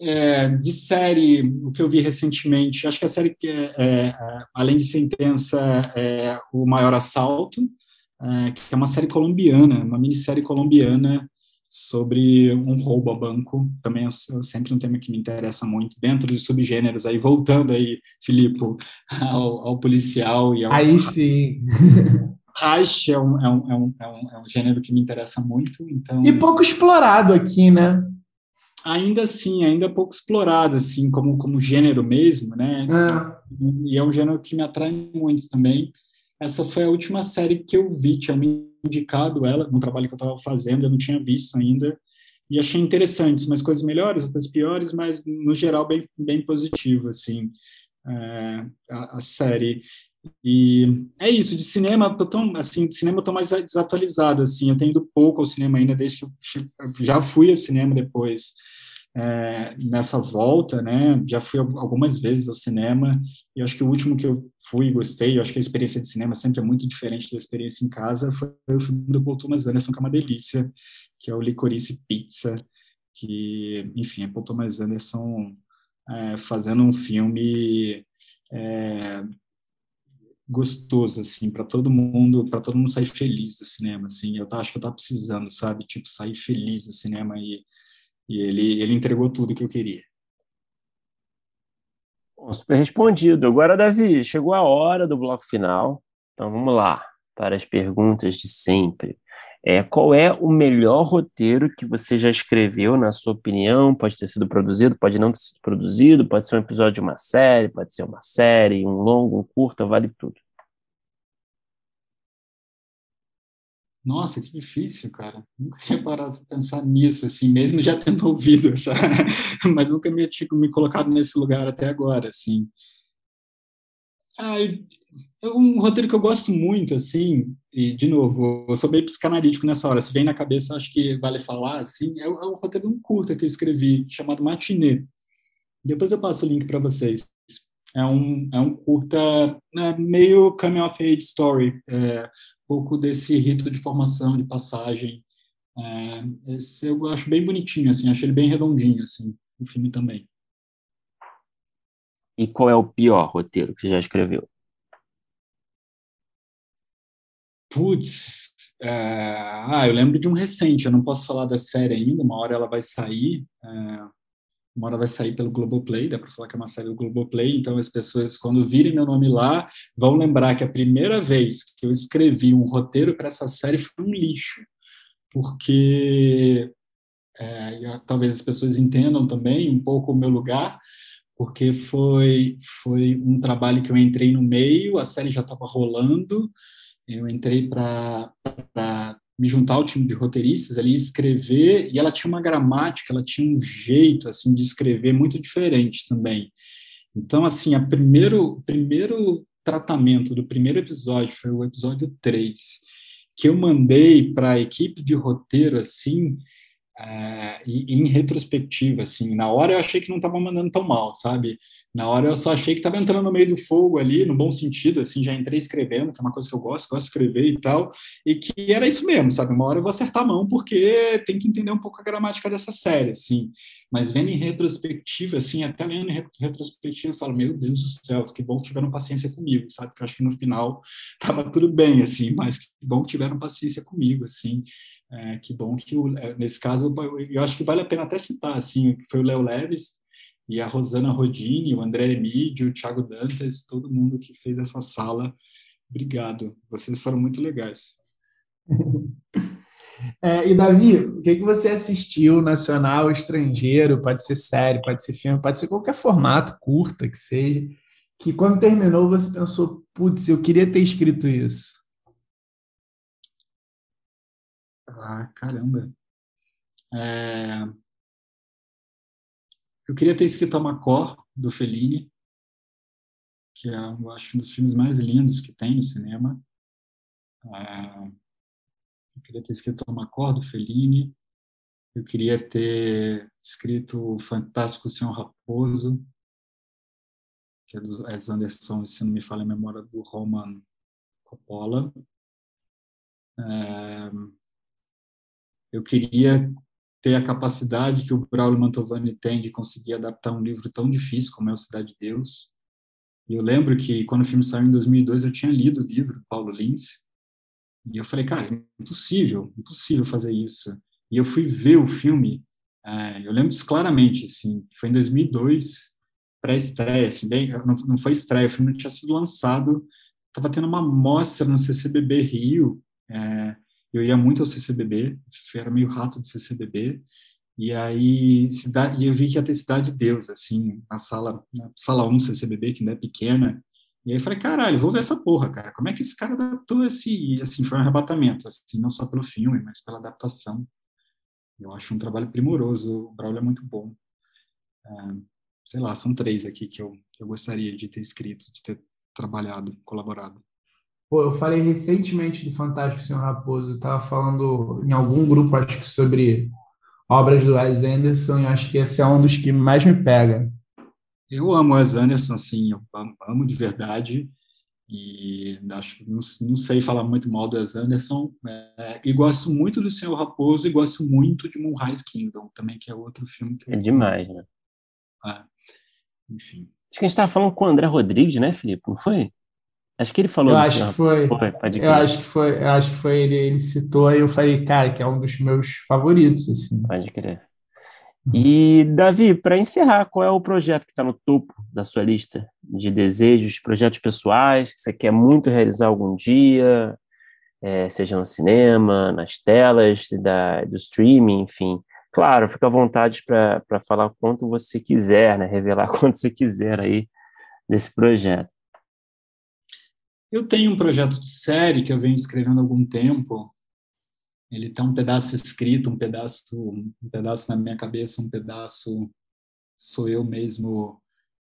é, de série, o que eu vi recentemente, acho que a série que é, é, além de Sentença, é O Maior Assalto, é, que é uma série colombiana, uma minissérie colombiana sobre um roubo a banco, também é sempre um tema que me interessa muito, dentro dos subgêneros, aí voltando aí, Filipe, ao, ao policial e ao...
Aí sim!
Heist é um, é, um, é, um, é um gênero que me interessa muito, então...
E pouco explorado aqui, né?
Ainda assim, ainda pouco explorado, assim, como, como gênero mesmo, né? É. E é um gênero que me atrai muito também. Essa foi a última série que eu vi, tinha me indicado ela no trabalho que eu estava fazendo, eu não tinha visto ainda, e achei interessantes, umas coisas melhores, outras piores, mas no geral bem, bem positivo, assim, é, a, a, série. E é isso, de cinema, tô tão, assim, de cinema eu tô mais desatualizado, assim, eu tenho ido pouco ao cinema ainda, desde que eu já fui ao cinema depois, é, nessa volta, né? Já fui algumas vezes ao cinema e acho que o último que eu fui e gostei, eu acho que a experiência de cinema sempre é muito diferente da experiência em casa, foi o filme do Paul Thomas Anderson, que é uma delícia, que é o Licorice Pizza, que, enfim, é Paul Thomas Anderson é, fazendo um filme é, gostoso assim para todo mundo para todo mundo sair feliz do cinema assim eu acho que eu tava precisando sabe tipo sair feliz do cinema e e ele, ele entregou tudo que eu queria.
Bom, super respondido. Agora, Davi, chegou a hora do bloco final. Então vamos lá para as perguntas de sempre. É, qual é o melhor roteiro que você já escreveu, na sua opinião? Pode ter sido produzido, pode não ter sido produzido, pode ser um episódio de uma série, pode ser uma série, um longo, um curto, vale tudo.
Nossa, que difícil, cara. Nunca tinha parado de pensar nisso, assim, mesmo já tendo ouvido, sabe? mas nunca me tinha me colocado nesse lugar até agora, assim. Ah, eu, um roteiro que eu gosto muito, assim, e, de novo, eu sou bem psicanalítico nessa hora, se vem na cabeça, acho que vale falar, assim, é, é o roteiro de um curta que eu escrevi, chamado Matinê. Depois eu passo o link para vocês. É um, é um curta é meio coming of age story, é, um pouco desse rito de formação, de passagem. É, esse eu acho bem bonitinho, assim, acho ele bem redondinho, assim, o filme também.
E qual é o pior roteiro que você já escreveu?
Putz, é... ah, eu lembro de um recente, eu não posso falar da série ainda, uma hora ela vai sair, é... uma hora vai sair pelo Globoplay, dá para falar que é uma série do Globoplay, então as pessoas, quando virem meu nome lá, vão lembrar que a primeira vez que eu escrevi um roteiro para essa série foi um lixo, porque é, talvez as pessoas entendam também um pouco o meu lugar, porque foi, foi um trabalho que eu entrei no meio, a série já estava rolando, eu entrei para me juntar ao time de roteiristas ali, escrever, e ela tinha uma gramática, ela tinha um jeito, assim, de escrever muito diferente também. Então, assim, a primeiro, primeiro tratamento do primeiro episódio foi o episódio 3, que eu mandei para a equipe de roteiro, assim, é, e, em retrospectiva, assim, na hora eu achei que não estava mandando tão mal, sabe? Na hora eu só achei que estava entrando no meio do fogo ali, no bom sentido, assim, já entrei escrevendo, que é uma coisa que eu gosto, gosto de escrever e tal, e que era isso mesmo, sabe? Uma hora eu vou acertar a mão, porque tem que entender um pouco a gramática dessa série, assim. Mas vendo em retrospectiva, assim, até lendo em retrospectiva, eu falo, meu Deus do céu, que bom que tiveram paciência comigo, sabe? Porque eu acho que no final estava tudo bem, assim, mas que bom que tiveram paciência comigo, assim. É, que bom que, o, é, nesse caso, eu, acho que vale a pena até citar, assim, que foi o Léo Leves, e a Rosana Rodini, o André Emídio, o Thiago Dantas, todo mundo que fez essa sala. Obrigado, vocês foram muito legais.
É, e Davi, o que, que você assistiu, nacional, estrangeiro, pode ser série, pode ser filme, pode ser qualquer formato, curta que seja, que quando terminou você pensou, putz, eu queria ter escrito isso?
Ah, caramba. É... Eu queria ter escrito a Macor, do Fellini, que é, eu acho, um dos filmes mais lindos que tem no cinema. Ah, eu queria ter escrito a Macor, do Fellini. Eu queria ter escrito o Fantástico Senhor Raposo, que é do Wes Anderson, se não me falha a memória, do Roman Coppola. É, eu queria ter a capacidade que o Braulio Mantovani tem de conseguir adaptar um livro tão difícil como é o Cidade de Deus. E eu lembro que quando o filme saiu em 2002, eu tinha lido o livro Paulo Lins, e eu falei, cara, impossível, impossível fazer isso. E eu fui ver o filme, é, eu lembro disso claramente, assim, foi em 2002, pré-estreia, assim, bem, não, não foi estreia, o filme não tinha sido lançado, estava tendo uma mostra no CCBB Rio, é, eu ia muito ao CCBB, era meio rato de CCBB, e aí cidade, e eu vi que ia ter Cidade de Deus, assim, na sala, na sala 1 CCBB, que ainda é pequena, e aí falei, caralho, vou ver essa porra, cara, como é que esse cara adaptou esse, e assim, foi um arrebatamento, assim, não só pelo filme, mas pela adaptação. Eu acho um trabalho primoroso, o Braulio é muito bom. É, sei lá, são três aqui que eu, que eu gostaria de ter escrito, de ter trabalhado, colaborado.
Pô, eu falei recentemente do Fantástico Senhor Raposo, eu tava falando em algum grupo, acho que sobre obras do Wes Anderson, e acho que esse é um dos que mais me pega.
Eu amo Wes Anderson, assim, eu amo de verdade, e acho não, não sei falar muito mal do Wes Anderson, é, e gosto muito do Senhor Raposo, e gosto muito de Moonrise Kingdom, também, que é outro filme que
eu... É demais, né?
É, enfim.
Acho que a gente estava falando com o André Rodrigues, né, Felipe? Não foi? Acho que ele falou
eu acho que foi. foi eu acho que foi, eu acho que foi ele, ele citou aí eu falei, cara, que é um dos meus favoritos assim.
Pode crer. E Davi, para encerrar, qual é o projeto que está no topo da sua lista de desejos, projetos pessoais que você quer muito realizar algum dia, é, seja no cinema, nas telas da, do streaming, enfim. Claro, fica à vontade para falar quanto você quiser, né? Revelar quanto você quiser aí desse projeto.
Eu tenho um projeto de série que eu venho escrevendo há algum tempo. Ele tem um pedaço escrito, um pedaço, um pedaço na minha cabeça, um pedaço sou eu mesmo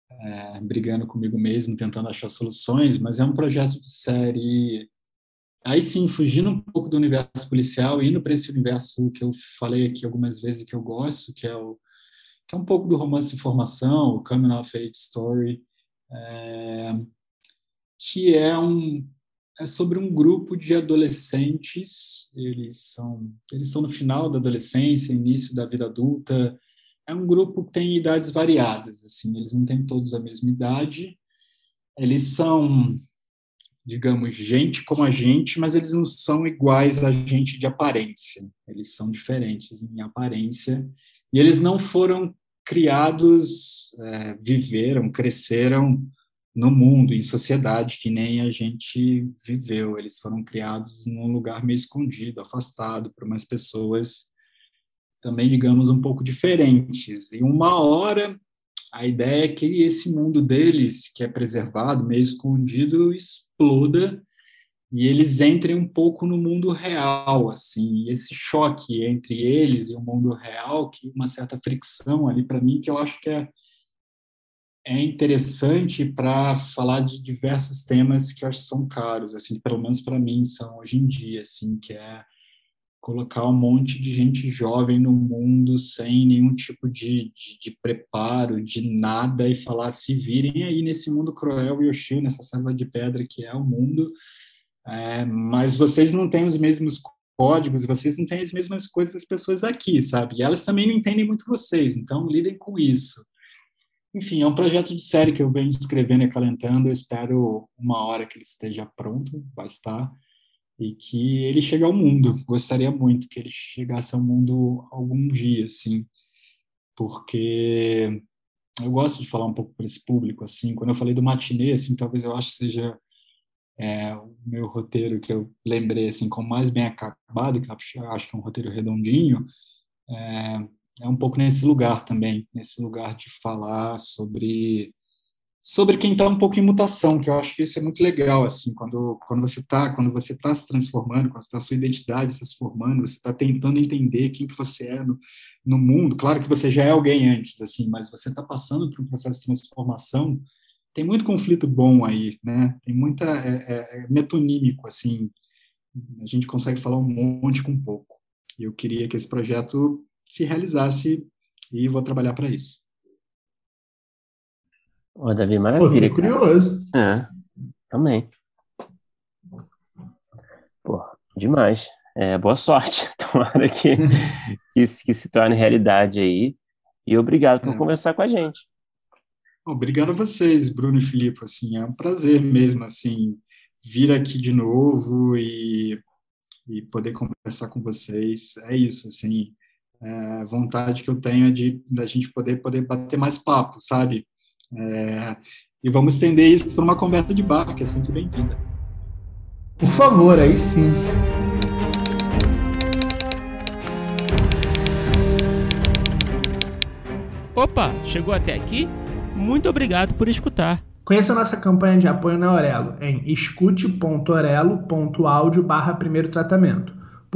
é, brigando comigo mesmo, tentando achar soluções. Mas é um projeto de série. Aí sim, fugindo um pouco do universo policial, indo para esse universo que eu falei aqui algumas vezes que eu gosto, que é o que é um pouco do romance de formação, o Coming of Age Story, é, que é um é sobre um grupo de adolescentes. Eles são eles estão no final da adolescência, início da vida adulta. É um grupo que tem idades variadas, assim, eles não têm todos a mesma idade. Eles são digamos, gente como a gente, mas eles não são iguais a gente de aparência. Eles são diferentes em aparência. E eles não foram criados, é, viveram, cresceram no mundo, em sociedade, que nem a gente viveu. Eles foram criados num lugar meio escondido, afastado, por umas pessoas também, digamos, um pouco diferentes. E uma hora, a ideia é que esse mundo deles, que é preservado, meio escondido, exploda e eles entrem um pouco no mundo real, assim, esse choque entre eles e o mundo real, que uma certa fricção ali para mim que eu acho que é é interessante para falar de diversos temas que eu acho que são caros, assim, pelo menos para mim são hoje em dia, assim, que é colocar um monte de gente jovem no mundo sem nenhum tipo de, de, de preparo, de nada, e falar se virem aí nesse mundo cruel e hostil, nessa selva de pedra que é o mundo, é, mas vocês não têm os mesmos códigos, vocês não têm as mesmas coisas das pessoas aqui, sabe? E elas também não entendem muito vocês, então lidem com isso. Enfim, é um projeto de série que eu venho escrevendo e acalentando. Eu espero uma hora que ele esteja pronto, vai estar, e que ele chegue ao mundo. Gostaria muito que ele chegasse ao mundo algum dia, assim, porque eu gosto de falar um pouco para esse público, assim. Quando eu falei do matinê, assim, talvez eu acho que seja é, o meu roteiro que eu lembrei assim com mais bem acabado, que acho que é um roteiro redondinho. É, é um pouco nesse lugar também, nesse lugar de falar sobre sobre quem está um pouco em mutação, que eu acho que isso é muito legal, assim, quando, quando você está quando você está se transformando, quando está sua identidade está se formando, você está tentando entender quem que você é no, no mundo. Claro que você já é alguém antes, assim, mas você está passando por um processo de transformação. Tem muito conflito bom aí, né? Tem muita é, é, é metonímico, assim. A gente consegue falar um monte com pouco. E eu queria que esse projeto se realizasse e vou trabalhar para isso.
Ô, Davi, maravilha.
Pô, curioso.
É, também. Pô, demais. É, boa sorte. Tomara que, que, que, se torne realidade aí. E obrigado por é. conversar com a gente.
Obrigado a vocês, Bruno e Filipe. Assim, é um prazer mesmo assim vir aqui de novo e, e poder conversar com vocês. É isso, assim é, vontade que eu tenho é de da gente poder poder bater mais papo, sabe? É, e vamos estender isso para uma conversa de bar, que é sempre bem-vinda.
Por favor, aí sim.
Opa, chegou até aqui? Muito obrigado por escutar.
Conheça nossa campanha de apoio na Aurelo em escute.orelo.audio barra primeiro tratamento.